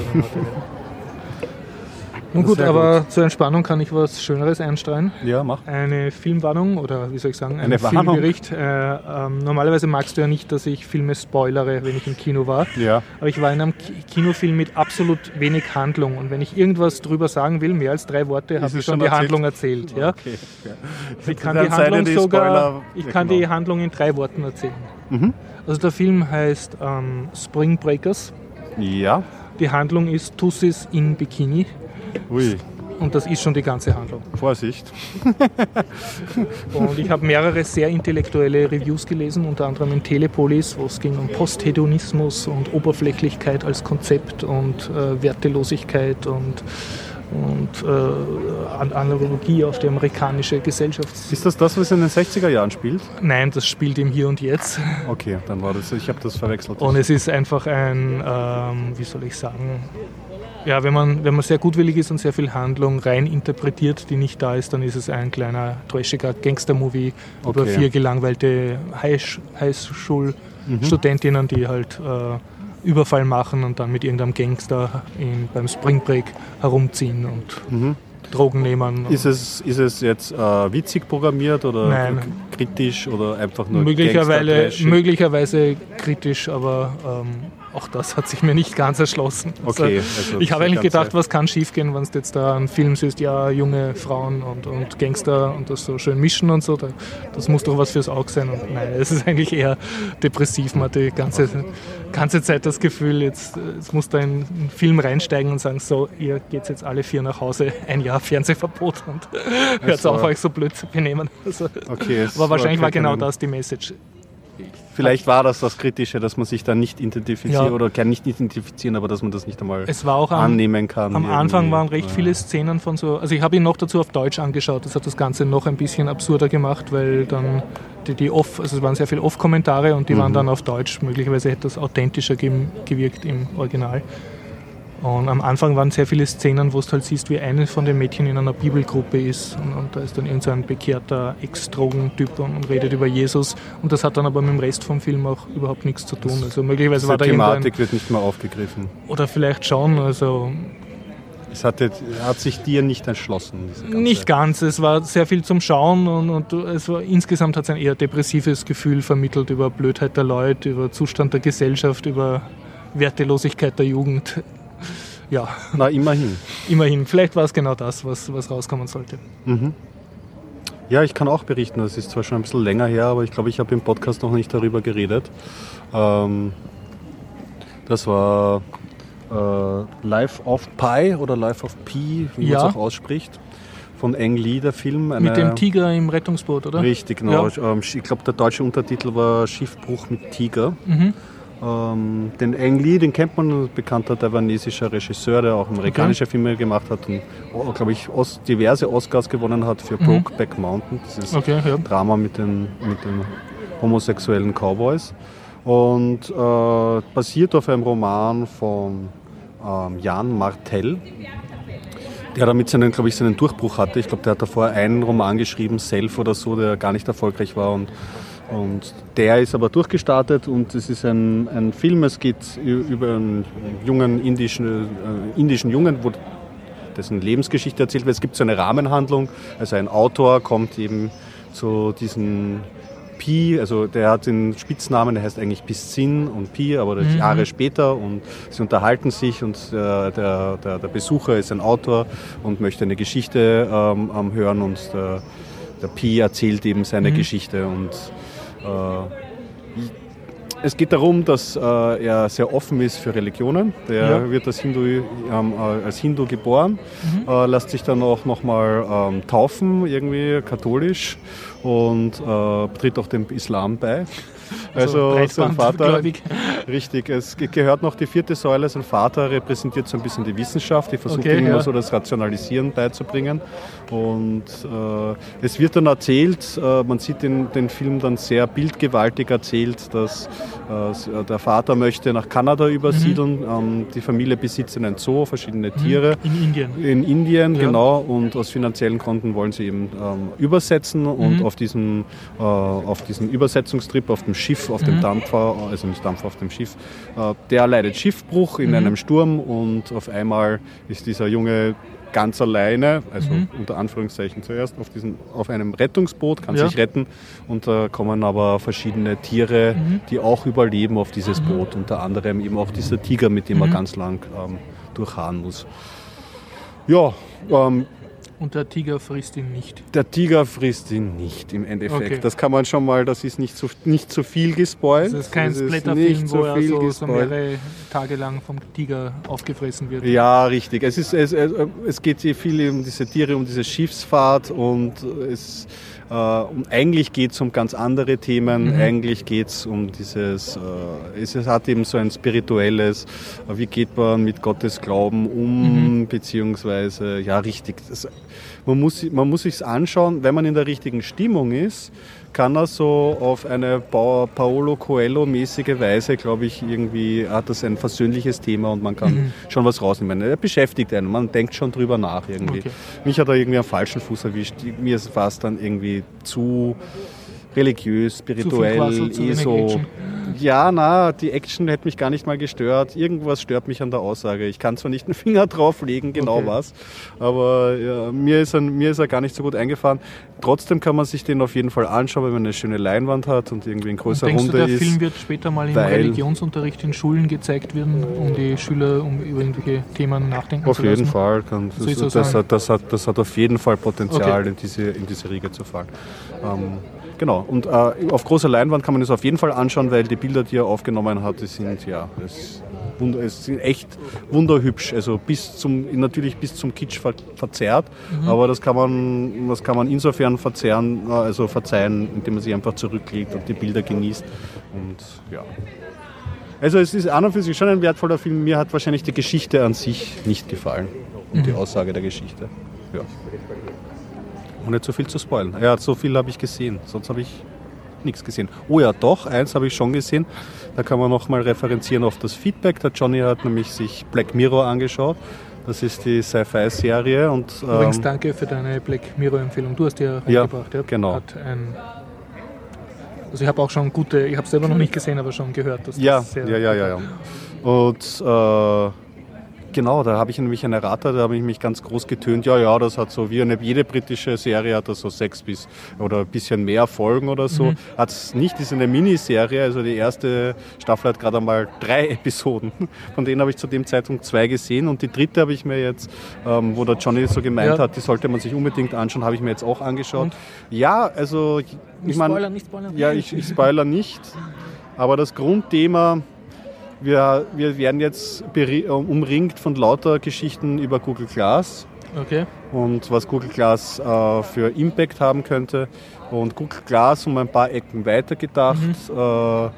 Nun gut, aber zur Entspannung kann ich was Schöneres einstreuen. Ja, mach. Eine Filmwarnung oder wie soll ich sagen, Eine ein Warnung. Filmbericht. Äh, ähm, normalerweise magst du ja nicht, dass ich Filme spoilere, wenn ich im Kino war. Ja. Aber ich war in einem Ki- Kinofilm mit absolut wenig Handlung. Und wenn ich irgendwas drüber sagen will, mehr als drei Worte, habe ich schon schon die erzählt? Handlung erzählt. Ja? Okay. Ja. Ich kann die Handlung sogar, ich kann genau. die Handlung in drei Worten erzählen. Mhm. Also der Film heißt ähm, Spring Breakers. Ja. Die Handlung ist Tussis in Bikini Ui, und das ist schon die ganze Handlung. Vorsicht. (laughs) Und ich habe mehrere sehr intellektuelle Reviews gelesen, unter anderem in Telepolis, wo es ging um Posthedonismus und Oberflächlichkeit als Konzept und äh, Wertelosigkeit und, und äh, An- Analogie auf die amerikanische Gesellschaft. Ist das das, was in den 60er Jahren spielt? Nein, das spielt im Hier und Jetzt. Okay, dann war das, ich habe das verwechselt. Und es ist einfach ein, ähm, wie soll ich sagen, ja, wenn man, wenn man sehr gutwillig ist und sehr viel Handlung rein interpretiert, die nicht da ist, dann ist es ein kleiner trashiger Gangster-Movie über Okay. vier gelangweilte Highsch- Highschulstudentinnen, die halt äh, Überfall machen und dann mit irgendeinem Gangster in, beim Spring Break herumziehen und Mhm. Drogen nehmen. Ist es, ist es jetzt äh, witzig programmiert oder Nein. kritisch oder einfach nur möglicherweise, möglicherweise kritisch, aber ähm, auch das hat sich mir nicht ganz erschlossen. Okay, also ich habe eigentlich gedacht, was kann schiefgehen, wenn du jetzt da einen Film siehst, ja, junge Frauen und, und Gangster und das so schön mischen und so, das muss doch was fürs Auge sein. Und nein, es ist eigentlich eher depressiv. Man hat die ganze, ganze Zeit das Gefühl, jetzt, jetzt muss da in einen Film reinsteigen und sagen, so, ihr geht jetzt alle vier nach Hause, ein Jahr Fernsehverbot und (laughs) hört auf, euch so blöd zu benehmen. Also, okay, aber wahrscheinlich war genau das die Message. Vielleicht war das das Kritische, dass man sich da nicht identifiziert ja. oder kann nicht identifizieren, aber dass man das nicht einmal es war auch am, annehmen kann. Am Anfang waren recht ja. viele Szenen von so, also ich habe ihn noch dazu auf Deutsch angeschaut, das hat das Ganze noch ein bisschen absurder gemacht, weil dann die, die Off, also es waren sehr viele Off-Kommentare und die mhm. waren dann auf Deutsch, möglicherweise hätte das authentischer gewirkt im Original. Und am Anfang waren sehr viele Szenen, wo du halt siehst, wie eine von den Mädchen in einer Bibelgruppe ist. Und, und da ist dann irgendein so bekehrter Ex-Drogentyp und, und, redet über Jesus. Und das hat dann aber mit dem Rest vom Film auch überhaupt nichts zu tun. Also möglicherweise war da Thematik wird nicht mehr aufgegriffen. Oder vielleicht schon. Also es hat, hat sich dir nicht entschlossen? Nicht ganz. Es war sehr viel zum Schauen und, und es war, insgesamt hat es ein eher depressives Gefühl vermittelt über Blödheit der Leute, über Zustand der Gesellschaft, über Wertelosigkeit der Jugend ja. Na, immerhin. Immerhin. Vielleicht war es genau das, was, was rauskommen sollte. Mhm. Ja, ich kann auch berichten. Das ist zwar schon ein bisschen länger her, aber ich glaube, ich habe im Podcast noch nicht darüber geredet. Ähm, das war äh, Life of Pi oder Life of Pi, wie ja. man es auch ausspricht. Von Ang Lee, der Film. Mit dem Tiger im Rettungsboot, oder? Richtig, genau. Ja. Ähm, ich glaube, der deutsche Untertitel war Schiffbruch mit Tiger. Mhm. Ähm, den Ang Lee, den kennt man, bekannter taiwanesischer Regisseur, der auch amerikanische okay. Filme gemacht hat und, oh, glaube ich, Os diverse Oscars gewonnen hat für mhm. Brokeback Mountain, dieses okay, ja. Drama mit den, mit den homosexuellen Cowboys. Und äh, basiert auf einem Roman von ähm, Jan Martell, der damit seinen, glaube ich, seinen Durchbruch hatte. Ich glaube, der hat davor einen Roman geschrieben, Self oder so, der gar nicht erfolgreich war und und der ist aber durchgestartet und es ist ein, ein Film, es geht über einen jungen indischen, äh, indischen Jungen, wo dessen Lebensgeschichte erzählt wird. Es gibt so eine Rahmenhandlung, also ein Autor kommt eben zu diesen Pi, also der hat den Spitznamen, der heißt eigentlich Piscin und Pi, aber mhm. Jahre später und sie unterhalten sich und äh, der, der, der, Besucher ist ein Autor und möchte eine Geschichte ähm, hören und der, der Pi erzählt eben seine mhm. Geschichte und äh, es geht darum, dass äh, er sehr offen ist für Religionen. Der ja. wird als Hindu, ähm, äh, als Hindu geboren, mhm. äh, lässt sich dann auch nochmal ähm, taufen, irgendwie katholisch und äh, tritt auch dem Islam bei. (laughs) Also, also sein Vater, richtig, es gehört noch die vierte Säule, sein Vater repräsentiert so ein bisschen die Wissenschaft, die versucht okay, immer ja. so das Rationalisieren beizubringen. Und äh, es wird dann erzählt, äh, man sieht den, den Film dann sehr bildgewaltig erzählt, dass äh, der Vater möchte nach Kanada übersiedeln, mhm. ähm, die Familie besitzt einen Zoo, verschiedene mhm. Tiere. In Indien. In Indien, ja. genau, und aus finanziellen Gründen wollen sie eben ähm, übersetzen und mhm. auf diesen, äh, auf diesen Übersetzungstrip auf dem Schiff, auf dem mhm. Dampfer, also nicht Dampfer, auf dem Schiff, äh, der leidet Schiffbruch in mhm. einem Sturm und auf einmal ist dieser Junge ganz alleine, also mhm. unter Anführungszeichen zuerst, auf, diesen, auf einem Rettungsboot, kann ja. sich retten und da kommen aber verschiedene Tiere, mhm. die auch überleben auf dieses mhm. Boot, unter anderem eben auch dieser Tiger, mit dem er mhm. ganz lang ähm, durchhauen muss. Ja, ähm, und der Tiger frisst ihn nicht. Der Tiger frisst ihn nicht im Endeffekt. Okay. Das kann man schon mal, das ist nicht zu, nicht zu viel gespoilt. Das ist kein Splatterfilm, wo er so, so, mehrere Tage lang vom Tiger aufgefressen wird. Ja, richtig. Es, ist, es, es geht hier viel um diese Tiere, um diese Schiffsfahrt und es äh, und eigentlich geht es um ganz andere Themen. Mhm. Eigentlich geht es um dieses, äh, es hat eben so ein spirituelles, äh, wie geht man mit Gottes Glauben um, mhm. beziehungsweise, ja, richtig. Das, man muss, man muss sich anschauen, wenn man in der richtigen Stimmung ist, kann er so auf eine Paolo Coelho-mäßige Weise, glaube ich, irgendwie hat das ein versöhnliches Thema und man kann mhm. schon was rausnehmen. Er beschäftigt einen, man denkt schon drüber nach irgendwie. Okay. Mich hat er irgendwie am falschen Fuß erwischt. Mir war es dann irgendwie zu religiös, spirituell, eh so. Ja, na, die Action hätte mich gar nicht mal gestört. Irgendwas stört mich an der Aussage. Ich kann zwar nicht einen (laughs) Finger drauflegen, genau okay. was, aber ja, mir, ist er, mir ist er gar nicht so gut eingefahren. Trotzdem kann man sich den auf jeden Fall anschauen, wenn man eine schöne Leinwand hat und irgendwie ein größerer Runde du, der ist. Der Film wird später mal im Religionsunterricht in Schulen gezeigt werden, um die Schüler um über irgendwelche Themen nachdenken auf zu lassen? Auf jeden Fall. Kann, das, so das, hat, das, hat, das hat auf jeden Fall Potenzial, okay. in, diese, in diese Riege zu fallen. Ähm, Genau, und äh, auf großer Leinwand kann man es auf jeden Fall anschauen, weil die Bilder, die er aufgenommen hat, die sind ja, es, wunder, es sind echt wunderhübsch. Also bis zum, natürlich bis zum Kitsch ver, verzerrt, mhm. aber das kann man, das kann man insofern verzerren, äh, also verzeihen, indem man sich einfach zurücklegt und die Bilder genießt. Und ja. Also es ist an und für sich schon ein wertvoller Film. Mir hat wahrscheinlich die Geschichte an sich nicht gefallen und mhm. die Aussage der Geschichte. Ja. Ohne zu viel zu spoilen. Ja, so viel habe ich gesehen. Sonst habe ich nichts gesehen. Oh ja, doch, eins habe ich schon gesehen. Da kann man nochmal referenzieren auf das Feedback. Der Johnny hat nämlich sich Black Mirror angeschaut. Das ist die Sci-Fi-Serie. Übrigens ähm, danke für deine Black Mirror-Empfehlung. Du hast die ja reingebracht. Ja, genau. Ein, also ich habe auch schon gute, ich habe es selber noch nicht gesehen, aber schon gehört. Dass ja, das sehr ja, ja, ja, ja. Und äh, Genau, da habe ich nämlich eine Rata, da habe ich mich ganz groß getönt. Ja, ja, das hat so wie eine, jede britische Serie hat das so sechs bis oder ein bisschen mehr Folgen oder so. Mhm. Hat es nicht, ist eine Miniserie, also die erste Staffel hat gerade einmal drei (laughs) Episoden. Von denen habe ich zu dem Zeitpunkt zwei gesehen und die dritte habe ich mir jetzt, ähm, wo der Johnny so gemeint ja. hat, die sollte man sich unbedingt anschauen, habe ich mir jetzt auch angeschaut. Und? Ja, also ich meine, nicht spoilern. Ja, ich, ich spoiler nicht. Aber das Grundthema wir, wir werden jetzt umringt von lauter Geschichten über Google Glass. Okay. Und was Google Glass äh, für Impact haben könnte. Und Google Glass um ein paar Ecken weitergedacht. Mhm. Äh,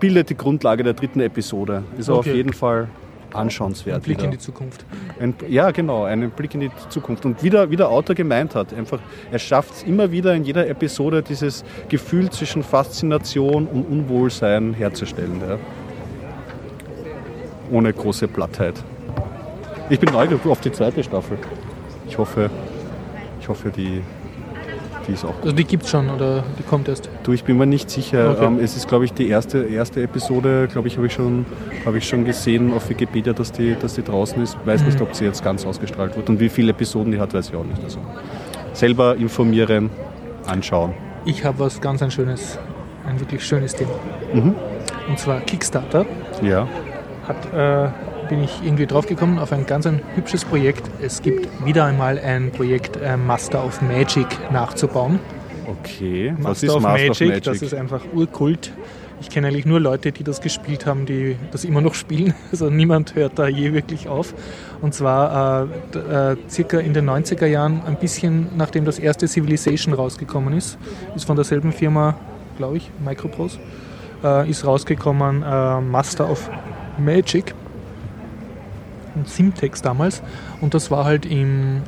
bildet die Grundlage der dritten Episode. Ist okay. auf jeden Fall anschauenswert. Ein Blick wieder. in die Zukunft. Ein, ja, genau, ein Blick in die Zukunft. Und wie der, wie der Autor gemeint hat, einfach, er schafft es immer wieder in jeder Episode, dieses Gefühl zwischen Faszination und Unwohlsein herzustellen. Ja ohne große Plattheit. Ich bin neugierig auf die zweite Staffel. Ich hoffe, ich hoffe die, die ist auch. Also die gibt es schon oder die kommt erst? Du, ich bin mir nicht sicher. Okay. Ähm, es ist, glaube ich, die erste, erste Episode, glaube ich, habe ich, schon, hab ich schon gesehen auf Wikipedia, dass die, dass die draußen ist. Weiß mhm. nicht, ob sie jetzt ganz ausgestrahlt wird. Und wie viele Episoden die hat, weiß ich auch nicht. Also selber informieren, anschauen. Ich habe was ganz ein schönes, ein wirklich schönes Thema. Mhm. Und zwar Kickstarter. Ja hat, äh, bin ich irgendwie draufgekommen auf ein ganz ein hübsches Projekt. Es gibt wieder einmal ein Projekt, äh, Master of Magic nachzubauen. Okay, Master was ist of Master Magic, of Magic? Das ist einfach Urkult. Ich kenne eigentlich nur Leute, die das gespielt haben, die das immer noch spielen. (laughs) Also niemand hört da je wirklich auf. Und zwar äh, äh, circa in den 90er Jahren, ein bisschen nachdem das erste Civilization rausgekommen ist, ist von derselben Firma, glaube ich, Microprose, äh, ist rausgekommen äh, Master of Magic, ein Simtex damals. Und das war halt im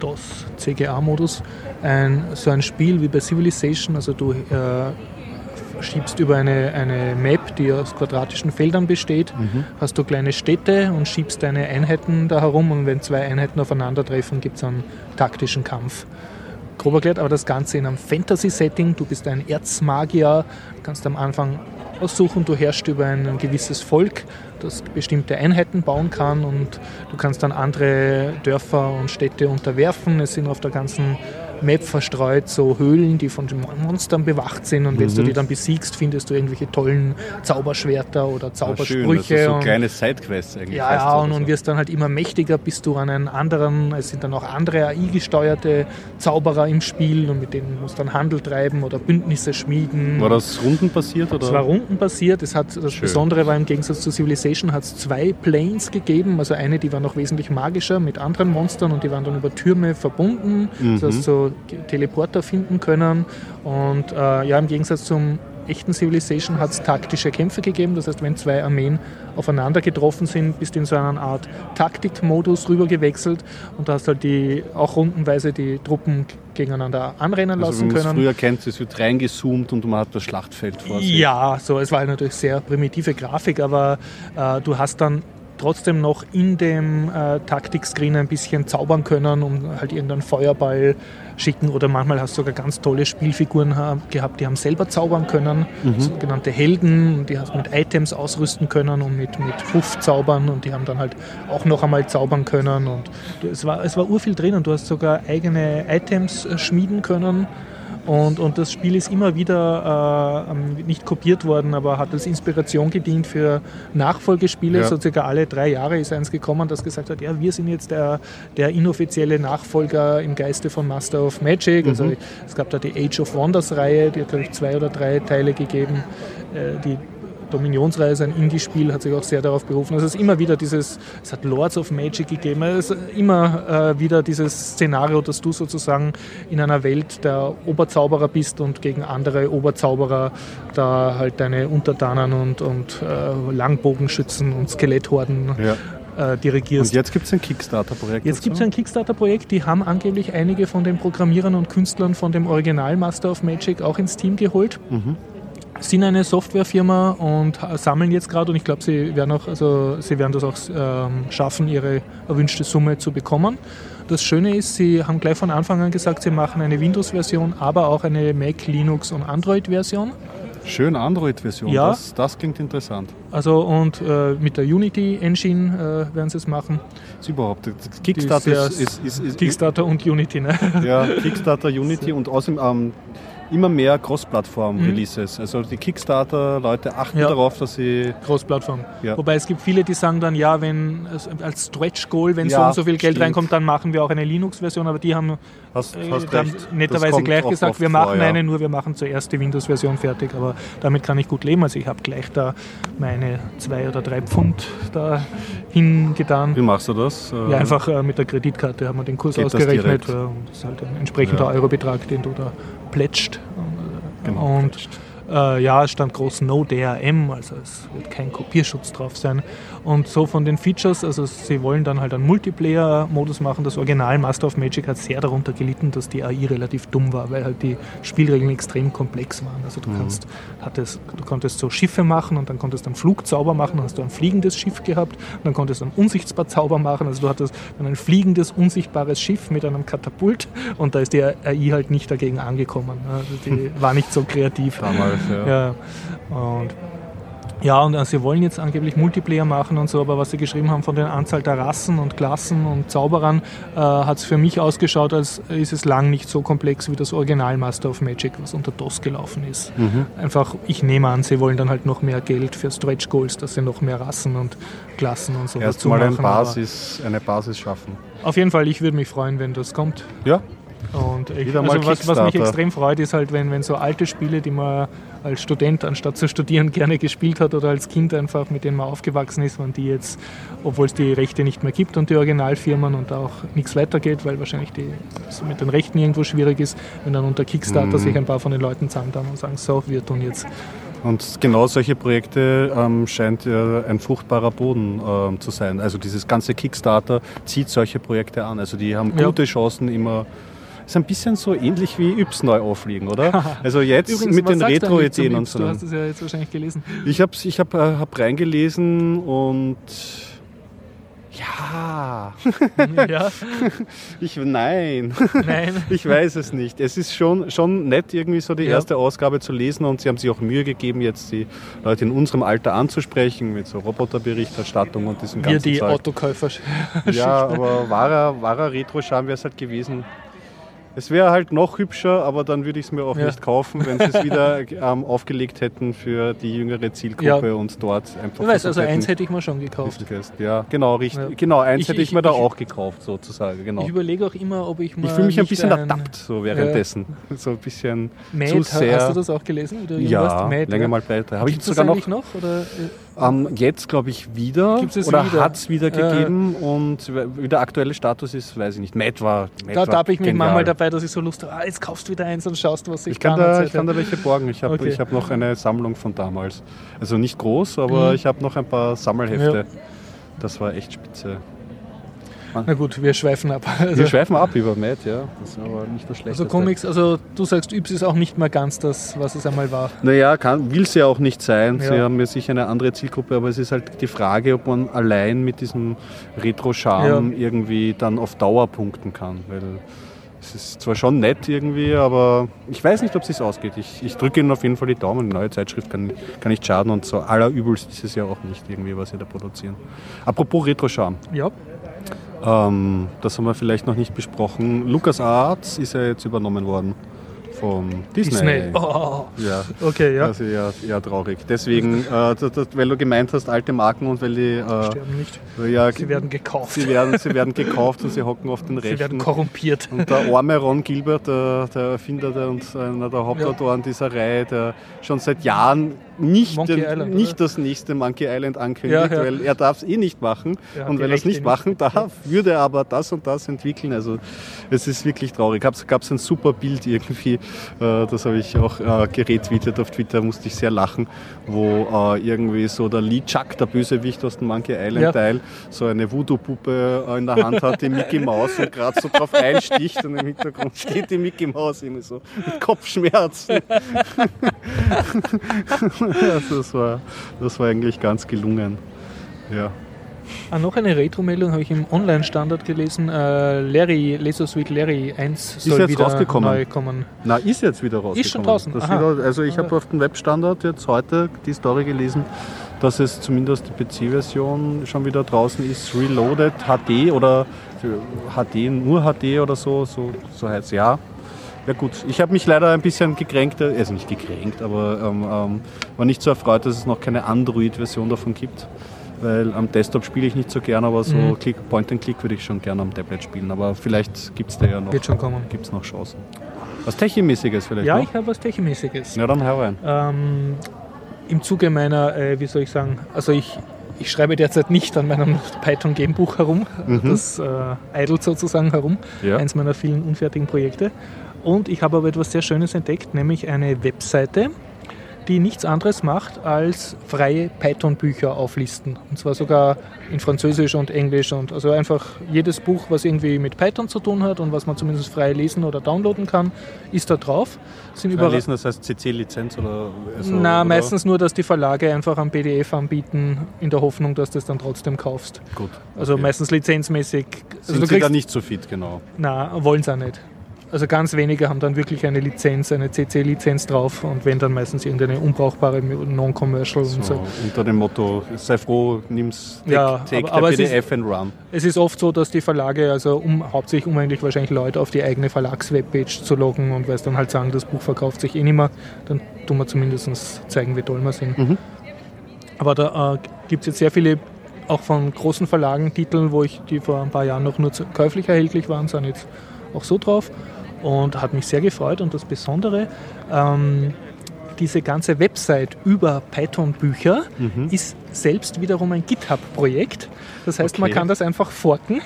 DOS CGA-Modus ein, so ein Spiel wie bei Civilization. Also du äh, schiebst über eine, eine Map, die aus quadratischen Feldern besteht, mhm. hast du kleine Städte und schiebst deine Einheiten da herum und wenn zwei Einheiten aufeinandertreffen, gibt es einen taktischen Kampf. Grob erklärt, aber das Ganze in einem Fantasy-Setting. Du bist ein Erzmagier, kannst am Anfang aussuchen. Du herrschst über ein gewisses Volk, das bestimmte Einheiten bauen kann und du kannst dann andere Dörfer und Städte unterwerfen. Es sind auf der ganzen Map verstreut, so Höhlen, die von Monstern bewacht sind. Und wenn mhm. du die dann besiegst, findest du irgendwelche tollen Zauberschwerter oder Zaubersprüche. Ja, schön. so kleine Sidequests eigentlich. Ja, ja und, so. und wirst dann halt immer mächtiger, bis du an einen anderen, es sind dann auch andere AI-gesteuerte Zauberer im Spiel und mit denen musst du dann Handel treiben oder Bündnisse schmieden. War das rundenbasiert? Oder? Es war rundenbasiert. Es hat, das schön. Besondere war im Gegensatz zu Civilization hat es zwei Planes gegeben. Also eine, die war noch wesentlich magischer mit anderen Monstern und die waren dann über Türme verbunden. Mhm. Das heißt so Teleporter finden können. Und äh, ja, im Gegensatz zum echten Civilization hat es taktische Kämpfe gegeben. Das heißt, wenn zwei Armeen aufeinander getroffen sind, bist du in so einer Art Taktikmodus rüber gewechselt und da hast halt die, auch rundenweise die Truppen gegeneinander anrennen also, lassen können. Früher kennt, es wird reingezoomt und man hat das Schlachtfeld vor sich. Ja, so, es war natürlich sehr primitive Grafik, aber äh, du hast dann trotzdem noch in dem äh, Taktikscreen ein bisschen zaubern können, um halt irgendeinen Feuerball schicken. Oder manchmal hast du sogar ganz tolle Spielfiguren gehabt, die haben selber zaubern können, mhm. sogenannte Helden, die hast mit Items ausrüsten können und mit, mit Huff zaubern. Und die haben dann halt auch noch einmal zaubern können. Und es war, es war urviel drin und du hast sogar eigene Items äh, schmieden können und, und das Spiel ist immer wieder äh, ähm, nicht kopiert worden, aber hat als Inspiration gedient für Nachfolgespiele. Ja. So circa alle drei Jahre ist eins gekommen, das gesagt hat, ja, wir sind jetzt der, der inoffizielle Nachfolger im Geiste von Master of Magic. Also mhm. es gab da die Age of Wonders Reihe, die hat, glaube ich, zwei oder drei Teile gegeben. Äh, die Dominionsreise, ein Indie-Spiel, hat sich auch sehr darauf berufen. Also es ist immer wieder dieses, es hat Lords of Magic gegeben, es ist immer äh, wieder dieses Szenario, dass du sozusagen in einer Welt der Oberzauberer bist und gegen andere Oberzauberer da halt deine Untertanen und, und äh, Langbogenschützen und Skeletthorden ja äh, dirigierst. Und jetzt gibt es ein Kickstarter-Projekt. Jetzt gibt es ein Kickstarter-Projekt, die haben angeblich einige von den Programmierern und Künstlern von dem Original Master of Magic auch ins Team geholt. Mhm sind eine Softwarefirma und sammeln jetzt gerade und ich glaube, sie werden auch, also sie werden das auch ähm, schaffen, ihre erwünschte Summe zu bekommen. Das Schöne ist, sie haben gleich von Anfang an gesagt, sie machen eine Windows-Version, aber auch eine Mac, Linux und Android-Version. Schön Android-Version, ja. das, das, klingt interessant. Also und äh, mit der Unity Engine äh, werden sie es machen. Das ist überhaupt. Kickstarter ist, ist, ist, ist, Kickstarter und Unity, ne? Ja, Kickstarter, Unity (laughs) und außerdem ähm, immer mehr Cross-Plattform-Releases. Mhm. Also die Kickstarter-Leute achten ja. darauf, dass sie. Cross-Plattform. Ja. Wobei es gibt viele, die sagen dann, ja, wenn als Stretch-Goal, wenn ja, so und so viel Geld stimmt. reinkommt, dann machen wir auch eine Linux-Version, aber die haben, hast, äh, hast haben netterweise gleich gesagt, wir machen vor, eine, nur wir machen zuerst die Windows-Version fertig. Aber damit kann ich gut leben. Also ich habe gleich da meine zwei oder drei Pfund da hingetan. Wie machst du das? Ja, einfach äh, mit der Kreditkarte haben wir den Kurs Geht ausgerechnet. Das, das ist halt ein entsprechender Eurobetrag, den du da plätscht. Genau, und plätscht. Äh, ja, es stand groß No DRM, also es wird kein Kopierschutz drauf sein. Und so von den Features, also sie wollen dann halt einen Multiplayer-Modus machen. Das Original Master of Magic hat sehr darunter gelitten, dass die AI relativ dumm war, weil halt die Spielregeln extrem komplex waren. Also du, mhm. kannst, hattest, du konntest so Schiffe machen und dann konntest du einen Flugzauber machen, dann hast du ein fliegendes Schiff gehabt und dann konntest du einen unsichtbar Zauber machen. Also du hattest dann ein fliegendes, unsichtbares Schiff mit einem Katapult und da ist die AI halt nicht dagegen angekommen. Also die (laughs) war nicht so kreativ. Damals, ja. ja. Und ja, und äh, sie wollen jetzt angeblich Multiplayer machen und so, aber was sie geschrieben haben von der Anzahl der Rassen und Klassen und Zauberern, äh, hat es für mich ausgeschaut, als ist es lang nicht so komplex wie das Original Master of Magic, was unter DOS gelaufen ist. Mhm. Einfach, ich nehme an, sie wollen dann halt noch mehr Geld für Stretch Goals, dass sie noch mehr Rassen und Klassen und so Erstmal ein Basis, eine Basis schaffen. Auf jeden Fall, ich würde mich freuen, wenn das kommt. Ja, und ich, also was, was, mich extrem freut, ist halt, wenn, wenn so alte Spiele, die man als Student anstatt zu studieren (laughs) gerne gespielt hat oder als Kind einfach, mit denen man aufgewachsen ist, wenn die jetzt, obwohl es die Rechte nicht mehr gibt und die Originalfirmen und auch nichts weitergeht, weil wahrscheinlich die, also mit den Rechten irgendwo schwierig ist, wenn dann unter Kickstarter mhm. sich ein paar von den Leuten zusammen und sagen, so, wir tun jetzt und genau solche Projekte ähm, scheint ja ein fruchtbarer Boden ähm, zu sein. Also dieses ganze Kickstarter zieht solche Projekte an. Also die haben gute ja. Chancen immer ist ein bisschen so ähnlich wie Yps neu aufliegen, oder? (laughs) Also jetzt Übrigens, mit den Retro-Ideen und so. Du hast es ja jetzt wahrscheinlich gelesen. Ich habe ich hab, äh, hab reingelesen und ja. (laughs) ja. (laughs) Ich, nein. Nein. Ich weiß es nicht. Es ist schon, schon nett, irgendwie so die ja. erste Ausgabe zu lesen und sie haben sich auch Mühe gegeben, jetzt die Leute in unserem Alter anzusprechen mit so Roboterberichterstattung und diesem ganzen Wir die Zeug. Autokäufer. Ja, aber wahrer, wahrer Retro-Charme wäre es halt gewesen, es wäre halt noch hübscher, aber dann würde ich es mir auch ja. nicht kaufen, wenn sie es wieder (laughs) ähm, aufgelegt hätten für die jüngere Zielgruppe ja. und dort einfach. Du weißt, also eins hätte ich mir schon gekauft. Ja, genau, richtig. Ja. Genau, eins ich, hätte ich, ich mir da auch gekauft, sozusagen. Genau. Ich überlege auch immer, ob ich mal. Ich fühle mich ein bisschen ein, ertappt so währenddessen. (laughs) So ein bisschen Mad, zu sehr. Hast du das auch gelesen? ja, Mad, länger mal pleite. Habe ich sogar noch. noch oder? Ähm, jetzt glaube ich wieder oder hat es wieder gegeben äh, und wie der aktuelle Status ist, weiß ich nicht. Matt war Matt Da tappe ich mich manchmal dabei, dass ich so Lust habe, ah, jetzt kaufst du wieder eins und schaust, was ich, ich kann. Da, ich kann da welche borgen. Ich habe okay. hab noch eine Sammlung von damals. Also nicht groß, aber mhm. ich habe noch ein paar Sammelhefte. Ja. Das war echt spitze. Na gut, wir schweifen ab. Also, Wir schweifen ab über Matt, ja. Das ist aber nicht das Schlechteste. also Comics, also du sagst, Yps ist auch nicht mehr ganz das, was es einmal war. Naja, will es ja auch nicht sein. Sie Ja. haben ja sicher eine andere Zielgruppe, aber es ist halt die Frage, ob man allein mit diesem Retro-Charme irgendwie dann auf Dauer punkten kann. Weil es ist zwar schon nett irgendwie, aber ich weiß nicht, ob es ausgeht. Ich, ich drücke Ihnen auf jeden Fall die Daumen. Die neue Zeitschrift kann, kann nicht schaden und so allerübelst ist es ja auch nicht irgendwie, was Sie da produzieren. Apropos Retro-Charme. Ja, Ähm, das haben wir vielleicht noch nicht besprochen. Lucas Arts ist ja jetzt übernommen worden vom Disney. Disney. Oh, Ja. okay, ja. Also ja, ja traurig. Deswegen, äh, das, das, weil du gemeint hast, alte Marken und weil die äh, Sterben nicht. ja, Sie werden gekauft. sie werden, sie werden gekauft und sie hocken auf den (laughs) Sie werden Rechten. korrumpiert. Und der arme Ron Gilbert, der, der Erfinder der, und einer der Hauptautoren dieser Reihe, der schon seit Jahren nicht, Monkey den, Island, nicht das nächste Monkey Island ankündigt, Ja, ja. weil er darf es eh nicht machen. Hat und weil er es nicht machen darf, würde er aber das und das entwickeln. Also es ist wirklich traurig. Gab es ein super Bild irgendwie, äh, das habe ich auch äh, geretweetet auf Twitter, musste ich sehr lachen, wo äh, irgendwie so der Lee Chuck, der Bösewicht aus dem Monkey Island Ja. Teil, so eine Voodoo-Puppe in der Hand hat, die Mickey Maus und gerade so drauf einsticht und im Hintergrund steht die Mickey Maus irgendwie so mit Kopfschmerzen. (laughs) das, war, das war eigentlich ganz gelungen. Ja. Ah, noch eine Retro-Meldung habe ich im Online-Standard gelesen. Äh, Larry, Laser Suite Larry 1 soll jetzt wieder rausgekommen? neu kommen. Na, ist jetzt wieder rausgekommen. Ist schon draußen, wieder, also ich habe auf dem Webstandard jetzt heute die Story gelesen, dass es zumindest die PC-Version schon wieder draußen ist, Reloaded HD oder HD, nur HD oder so, so, so heißt es ja. Ja gut, ich habe mich leider ein bisschen gekränkt, äh, also nicht gekränkt, aber ähm, ähm, war nicht so erfreut, dass es noch keine Android-Version davon gibt. Weil am Desktop spiele ich nicht so gern, aber so Mhm. Click, Point and Click würde ich schon gerne am Tablet spielen. Aber vielleicht gibt es da ja noch, Wird schon kommen. gibt's noch Chancen. Was Techie-mäßiges vielleicht Ja, noch? ich habe was Technimäßiges. Ja, dann hau rein. Ähm, Im Zuge meiner, äh, wie soll ich sagen, also ich, ich schreibe derzeit nicht an meinem (laughs) Python-Game-Buch herum, das äh, idelt sozusagen herum, Mhm. Ja. eins meiner vielen unfertigen Projekte. Und ich habe aber etwas sehr Schönes entdeckt, nämlich eine Webseite, die nichts anderes macht, als freie Python-Bücher auflisten. Und zwar sogar in Französisch und Englisch und also einfach jedes Buch, was irgendwie mit Python zu tun hat und was man zumindest frei lesen oder downloaden kann, ist da drauf. Sind Frei überall lesen, das heißt CC-Lizenz oder also, na, oder? meistens nur, dass die Verlage einfach am PDF anbieten, in der Hoffnung, dass du es dann trotzdem kaufst. Gut. Also okay. meistens lizenzmäßig. Also Sind du sie da nicht so fit, genau. na, wollen sie auch nicht. Also ganz wenige haben dann wirklich eine Lizenz, eine CC-Lizenz drauf und wenn dann meistens irgendeine unbrauchbare Non-Commercial und So, so. unter dem Motto, sei froh, nimm's, take, Ja, take aber- aber es ist- PDF and run. Es ist oft so, dass die Verlage, also um, hauptsächlich um eigentlich wahrscheinlich Leute auf die eigene Verlagswebpage zu loggen und weil sie dann halt sagen, das Buch verkauft sich eh nicht mehr, dann tun wir zumindest zeigen, wie toll wir sind. Mhm. Aber da äh, gibt es jetzt sehr viele, auch von großen Verlagen, Titel, wo ich die vor ein paar Jahren noch nur käuflich erhältlich waren, sind jetzt auch so drauf und hat mich sehr gefreut. Und das Besondere, ähm, diese ganze Website über Python-Bücher ist selbst wiederum ein GitHub-Projekt. Das heißt, man Okay. kann das einfach forken,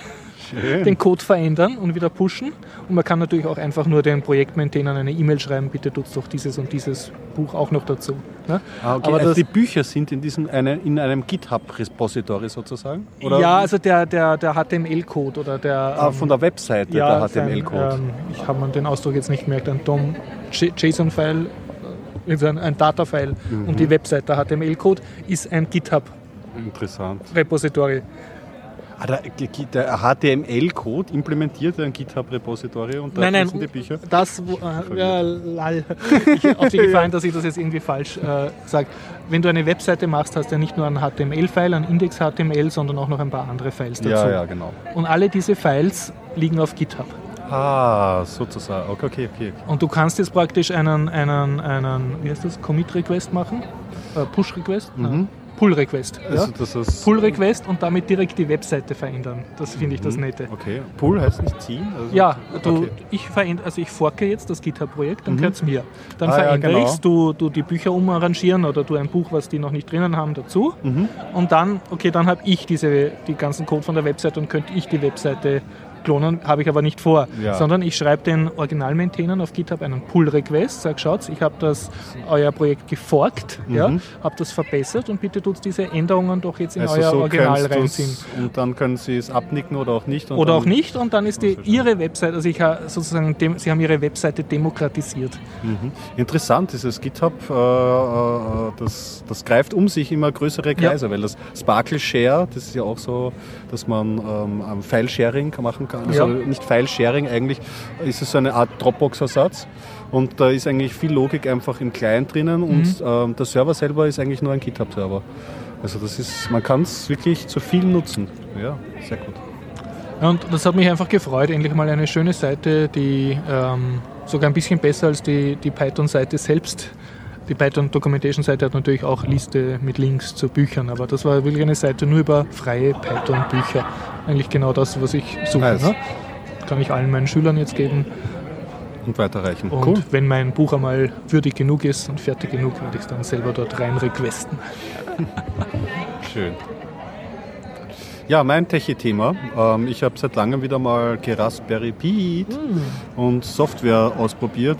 Schön. den Code verändern und wieder pushen. Und man kann natürlich auch einfach nur den Projektmaintainern eine E-Mail schreiben, bitte tut doch dieses und dieses Buch auch noch dazu. Ne? Ah, okay. Aber also die Bücher sind in, diesem, eine, in einem GitHub-Repository sozusagen? ja, also der, der, der HTML-Code oder der... ah, ähm, von der Webseite, ja, der HTML-Code. Ähm, ich habe mir den Ausdruck jetzt nicht gemerkt, ein DOM JSON-File, äh, also ein, ein Data-File Mhm. und die Webseite, der HTML-Code, ist ein GitHub-Repository. Interessant. Ah, der, der HTML-Code implementiert ein GitHub-Repository und da Nein, nein, sind die Bücher. das, wo- äh, ja, lall. (laughs) Ich, auf die Gefahr hin, dass ich das jetzt irgendwie falsch äh, sage. Wenn du eine Webseite machst, hast du ja nicht nur einen HTML-File, einen Index-HTML, sondern auch noch ein paar andere Files dazu. Ja, ja, genau. Und alle diese Files liegen auf GitHub. Ah, sozusagen. Okay, okay, okay. Und du kannst jetzt praktisch einen, einen, einen wie heißt das, Commit-Request machen, äh, Push-Request, Nein, Pull-Request. Ja? Mhm. Also, ist, Pull-Request und damit direkt die Webseite verändern. Das finde ich das Nette. Okay. Pull heißt nicht ziehen? Also, Ja, du, Okay. Mhm. ich veränd, also ich forke jetzt das GitHub-Projekt, dann gehört es mir. Dann Ah, ja, verändere genau. ich es, du, du die Bücher umarrangieren oder du ein Buch, was die noch nicht drinnen haben, dazu. Mhm. Und dann, okay, dann habe ich diese, die ganzen Code von der Webseite und könnte ich die Webseite klonen habe ich aber nicht vor, Ja. sondern ich schreibe den Original-Maintainern auf GitHub einen Pull-Request, sage, schaut, ich habe das euer Projekt geforkt, ja, Mhm. habe das verbessert und bitte tut diese Änderungen doch jetzt in Also euer so Original reinziehen. Und dann können Sie es abnicken oder auch nicht. Oder auch nicht und dann ist die, ihre Website, also ich habe sozusagen, sie haben ihre Webseite demokratisiert. Mhm. Interessant, dieses GitHub, äh, äh, das, das greift um sich immer größere Kreise, weil das Sparkle Share, das ist ja auch so, dass man ähm, File-Sharing machen kann. Also Ja. nicht File-Sharing, eigentlich ist es so eine Art Dropbox-Ersatz. Und da ist eigentlich viel Logik einfach im Client drinnen und Mhm. ähm, der Server selber ist eigentlich nur ein GitHub-Server. Also das ist, man kann es wirklich zu viel nutzen. Ja, sehr gut. Und das hat mich einfach gefreut, endlich mal eine schöne Seite, die ähm, sogar ein bisschen besser als die, die Python-Seite selbst. Die Python Documentation Seite hat natürlich auch Liste mit Links zu Büchern, aber das war wirklich eine Seite nur über freie Python-Bücher. Eigentlich genau das, was ich suche. Nice. Ne? Kann ich allen meinen Schülern jetzt geben. Und weiterreichen. Und Cool. wenn mein Buch einmal würdig genug ist und fertig genug, werde ich es dann selber dort rein requesten. (laughs) Schön. Ja, mein Techie-Thema. Ähm, ich habe seit langem wieder mal Geraspberry Pi und Software ausprobiert.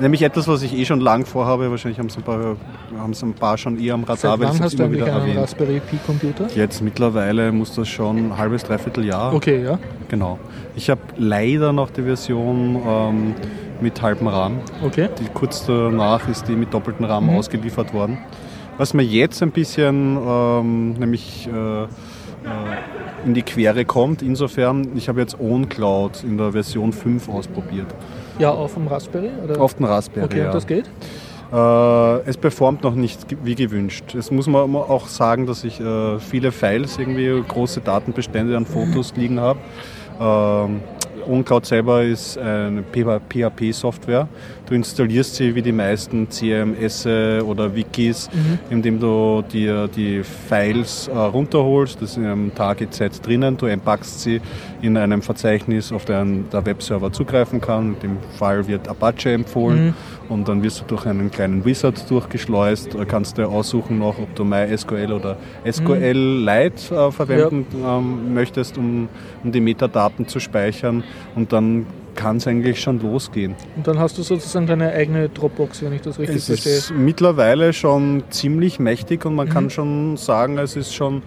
Nämlich etwas, was ich eh schon lang vorhabe. Wahrscheinlich haben es ein paar, haben es ein paar schon eher am Radar, Seit wann hast du eigentlich einen erwähnt. Raspberry Pi Computer? Jetzt mittlerweile muss das schon ein halbes, dreiviertel Jahr. Okay, ja. Genau. Ich habe leider noch die Version ähm, mit halbem RAM. Okay. Die, kurz danach ist die mit doppeltem RAM Mhm. ausgeliefert worden. Was mir jetzt ein bisschen ähm, nämlich äh, äh, in die Quere kommt, insofern, ich habe jetzt OwnCloud in der Version 5 ausprobiert. Ja, auf dem Raspberry? Oder? Auf den Raspberry. Okay, ja. und das geht? Äh, es performt noch nicht wie gewünscht. Es muss man auch sagen, dass ich äh, viele Files, irgendwie große Datenbestände an Fotos liegen habe. Ähm, OwnCloud selber ist eine PHP-Software. Du installierst sie wie die meisten CMS oder Wikis, indem du dir die Files äh, runterholst. Das ist in einem Target-Set drinnen. Du entpackst sie in einem Verzeichnis, auf den der Webserver zugreifen kann. In dem Fall wird Apache empfohlen und dann wirst du durch einen kleinen Wizard durchgeschleust. Da kannst du aussuchen noch, ob du MySQL oder SQLite äh, verwenden ähm, möchtest, um, um die Metadaten zu speichern und dann kann es eigentlich schon losgehen. Und dann hast du sozusagen deine eigene Dropbox, wenn ich das richtig Es verstehe. ist mittlerweile schon ziemlich mächtig und man Mhm. kann schon sagen, es ist schon,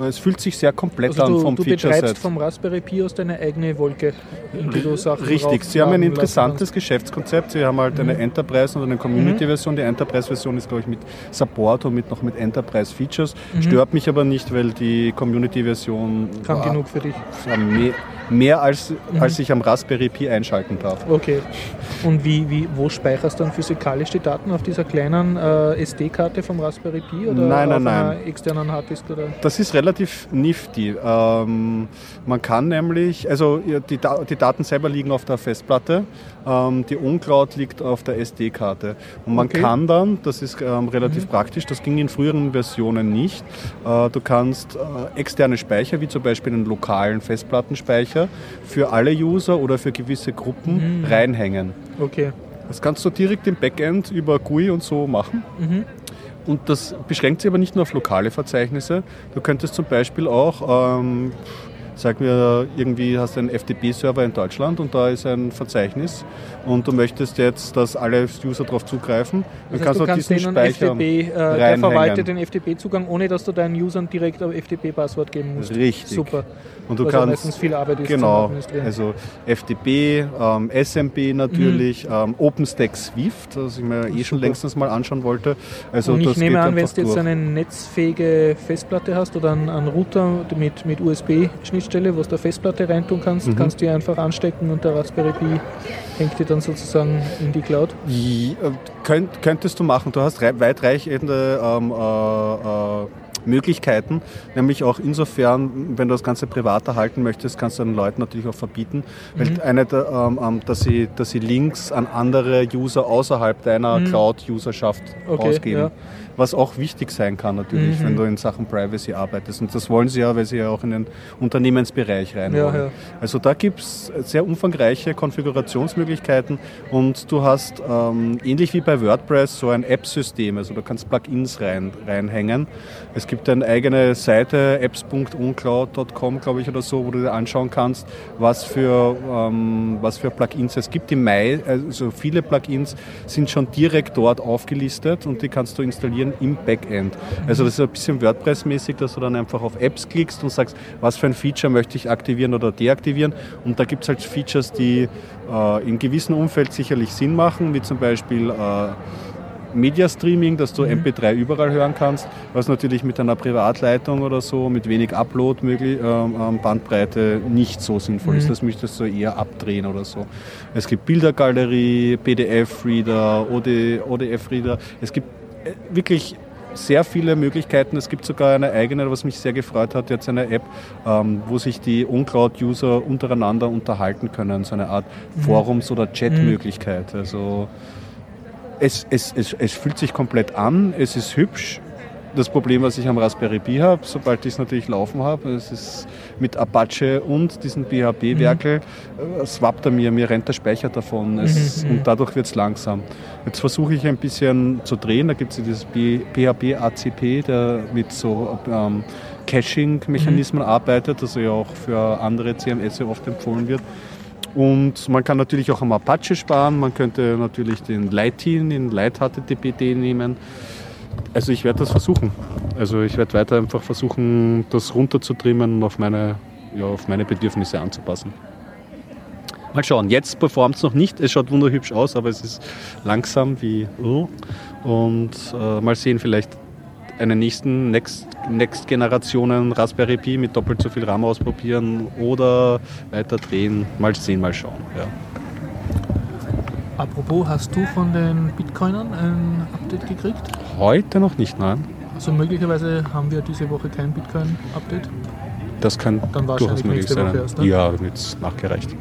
es fühlt sich sehr komplett Also an du, vom du Feature-Set. betreibst vom Raspberry Pi aus deine eigene Wolke, in die du Sachen Richtig, sie haben ein interessantes Geschäftskonzept. Sie haben halt Mhm. eine Enterprise und eine Community-Version. Die Enterprise-Version ist, glaube ich, mit Support und mit, noch mit Enterprise-Features. Stört mich aber nicht, weil die Community-Version. Mhm. War- genug für dich. Mehr, als, Mhm. als ich am Raspberry Pi einschalten darf. Okay. Und wie, wie, wo speicherst du dann physikalisch die Daten? Auf dieser kleinen äh, SD-Karte vom Raspberry Pi oder Nein, nein, auf nein. einer externen Harddisk? Oder? Das ist relativ nifty. Ähm, man kann nämlich, also die, die Daten selber liegen auf der Festplatte, ähm, die OwnCloud liegt auf der SD-Karte. Und man Okay. Mhm. kann dann, das ist ähm, relativ praktisch, das ging in früheren Versionen nicht, äh, du kannst äh, externe Speicher, wie zum Beispiel einen lokalen Festplattenspeicher, für alle User oder für gewisse Gruppen Mhm. reinhängen. Okay. Das kannst du direkt im Backend über GUI und so machen. Mhm. Und das beschränkt sich aber nicht nur auf lokale Verzeichnisse. Du könntest zum Beispiel auch, ähm, sag mir, irgendwie hast du einen FTP-Server in Deutschland und da ist ein Verzeichnis und du möchtest jetzt, dass alle User darauf zugreifen, dann Das heißt, kannst du kannst diesen Speicher FTP, äh, der verwaltet den FTP-Zugang, ohne dass du deinen Usern direkt ein FTP-Passwort geben musst. Richtig. Super. Und du ja kannst meistens viel Arbeit ist Genau, also FTP, ähm, SMB natürlich, Mhm. ähm, OpenStack Swift, das ich mir eh schon Super. längstens mal anschauen wollte. Also und ich das nehme an, wenn du jetzt durch. eine netzfähige Festplatte hast oder einen, einen Router mit, mit USB-Schnittstelle, wo du eine Festplatte reintun kannst, Mhm. kannst du die einfach anstecken und der Raspberry Pi hängt die dann sozusagen in die Cloud. Ja, äh, könnt, könntest du machen. Du hast rei- weitreichende ähm, äh, äh, Möglichkeiten, nämlich auch insofern, wenn du das Ganze privat erhalten möchtest, kannst du den Leuten natürlich auch verbieten, weil Mhm. eine, der, ähm, ähm, dass, sie, dass sie Links an andere User außerhalb deiner Mhm. Cloud-Userschaft Okay, ausgeben. ja. Was auch wichtig sein kann natürlich, Mhm. wenn du in Sachen Privacy arbeitest. Und das wollen sie ja, weil sie ja auch in den Unternehmensbereich rein Ja, wollen. ja. Also da gibt es sehr umfangreiche Konfigurationsmöglichkeiten und du hast ähm, ähnlich wie bei WordPress so ein App-System, also du kannst Plugins rein, reinhängen. Es gibt eine eigene Seite, apps.uncloud.com, glaube ich, oder so, wo du dir anschauen kannst, was für, ähm, was für Plugins es gibt. Im Mai, also viele Plugins sind schon direkt dort aufgelistet und die kannst du installieren im Backend. Also das ist ein bisschen WordPress-mäßig, dass du dann einfach auf Apps klickst und sagst, was für ein Feature möchte ich aktivieren oder deaktivieren. Und da gibt es halt Features, die äh, in gewissem Umfeld sicherlich Sinn machen, wie zum Beispiel äh, Media Streaming, dass du MP3 überall hören kannst, was natürlich mit einer Privatleitung oder so, mit wenig Upload möglich, ähm, ähm, Bandbreite nicht so sinnvoll ist. Das möchtest du eher abdrehen oder so. Es gibt Bildergalerie, PDF-Reader, OD, ODF-Reader. Es gibt äh, wirklich sehr viele Möglichkeiten. Es gibt sogar eine eigene, was mich sehr gefreut hat, jetzt eine App, ähm, wo sich die uncloud-User untereinander unterhalten können, so eine Art Forums- oder Chat-Möglichkeit. Also es, es, es, es fühlt sich komplett an, es ist hübsch. Das Problem, was ich am Raspberry Pi habe, sobald ich es natürlich laufen habe, es ist mit Apache und diesem PHP-Werkel, äh, swappt er mir, mir rennt der Speicher davon es, und dadurch wird es langsam. Jetzt versuche ich ein bisschen zu drehen, da gibt es dieses PHP-ACP, der mit so ähm, Caching-Mechanismen arbeitet, also ja auch für andere CMS ja oft empfohlen wird. Und man kann natürlich auch am Apache sparen, man könnte natürlich den Lightin, den Light HTTPD nehmen. Also ich werde das versuchen. Also ich werde weiter einfach versuchen, das runterzutrimmen und auf meine, ja, auf meine Bedürfnisse anzupassen. Mal schauen, jetzt performt es noch nicht. Es schaut wunderhübsch aus, aber es ist langsam wie. oh. Und äh, mal sehen, vielleicht einen nächsten Next, Next Generationen Raspberry Pi mit doppelt so viel RAM ausprobieren oder weiter drehen. Mal sehen, mal schauen. Ja. Apropos, hast du von den Bitcoinern ein Update gekriegt? Heute noch nicht, nein. Also möglicherweise haben wir diese Woche kein Bitcoin-Update. Das kann Dann durchaus möglich sein. Erst, ne? Ja, dann wird es nachgereicht.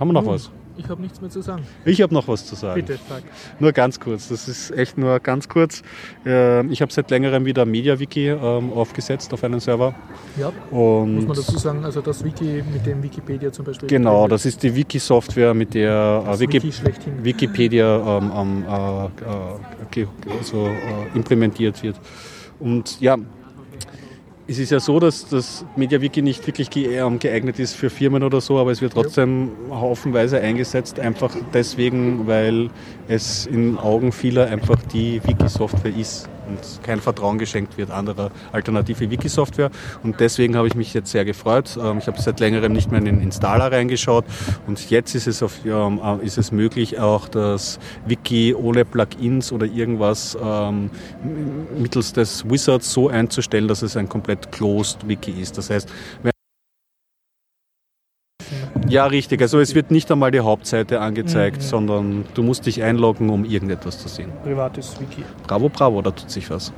Haben wir noch Nun, was? Ich habe nichts mehr zu sagen. Ich habe noch was zu sagen. Bitte, sag. Nur ganz kurz, das ist echt nur ganz kurz. Ähm, Ich habe seit längerem wieder MediaWiki ähm, aufgesetzt auf einen Server. Ja, Und muss man dazu sagen, also das Wiki mit dem Wikipedia zum Beispiel. Genau, das ist die Wiki-Software, mit der äh, Wiki. Wikipedia ähm, ähm, äh, äh, also, äh, implementiert wird. Und ja, es ist ja so, dass das MediaWiki nicht wirklich ge geeignet ist für Firmen oder so, aber es wird trotzdem haufenweise eingesetzt, einfach deswegen, weil es in Augen vieler einfach die Wiki-Software ist und kein Vertrauen geschenkt wird anderer alternative Wiki-Software. Und deswegen habe ich mich jetzt sehr gefreut. Ähm, Ich habe seit längerem nicht mehr in den Installer reingeschaut und jetzt ist es, auf, ähm, äh, ist es möglich, auch das Wiki ohne Plugins oder irgendwas ähm, mittels des Wizards so einzustellen, dass es ein komplett closed Wiki ist. Das heißt, ja, richtig. Also es wird nicht einmal die Hauptseite angezeigt, sondern du musst dich einloggen, um irgendetwas zu sehen. Privates Wiki. Bravo, bravo, da tut sich was.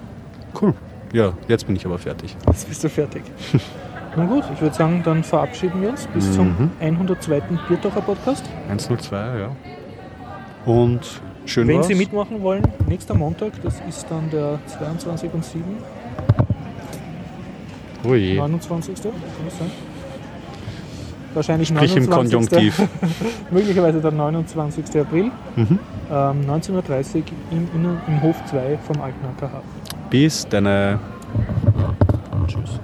Cool. Ja, jetzt bin ich aber fertig. Jetzt bist du fertig. (laughs) Na gut, ich würde sagen, dann verabschieden wir uns bis zum Mhm. 102. Biertaucher Podcast. 102, ja. Und schön Wenn war's. Sie mitmachen wollen, nächster Montag, das ist dann der 22 und 7, Ui, 29. Kann das sein? Wahrscheinlich sprich im 29. Konjunktiv. (laughs) Möglicherweise der 29. April, Mhm. ähm, 19.30 Uhr im, im Hof 2 vom Alten AKH. Bis deine Tschüss.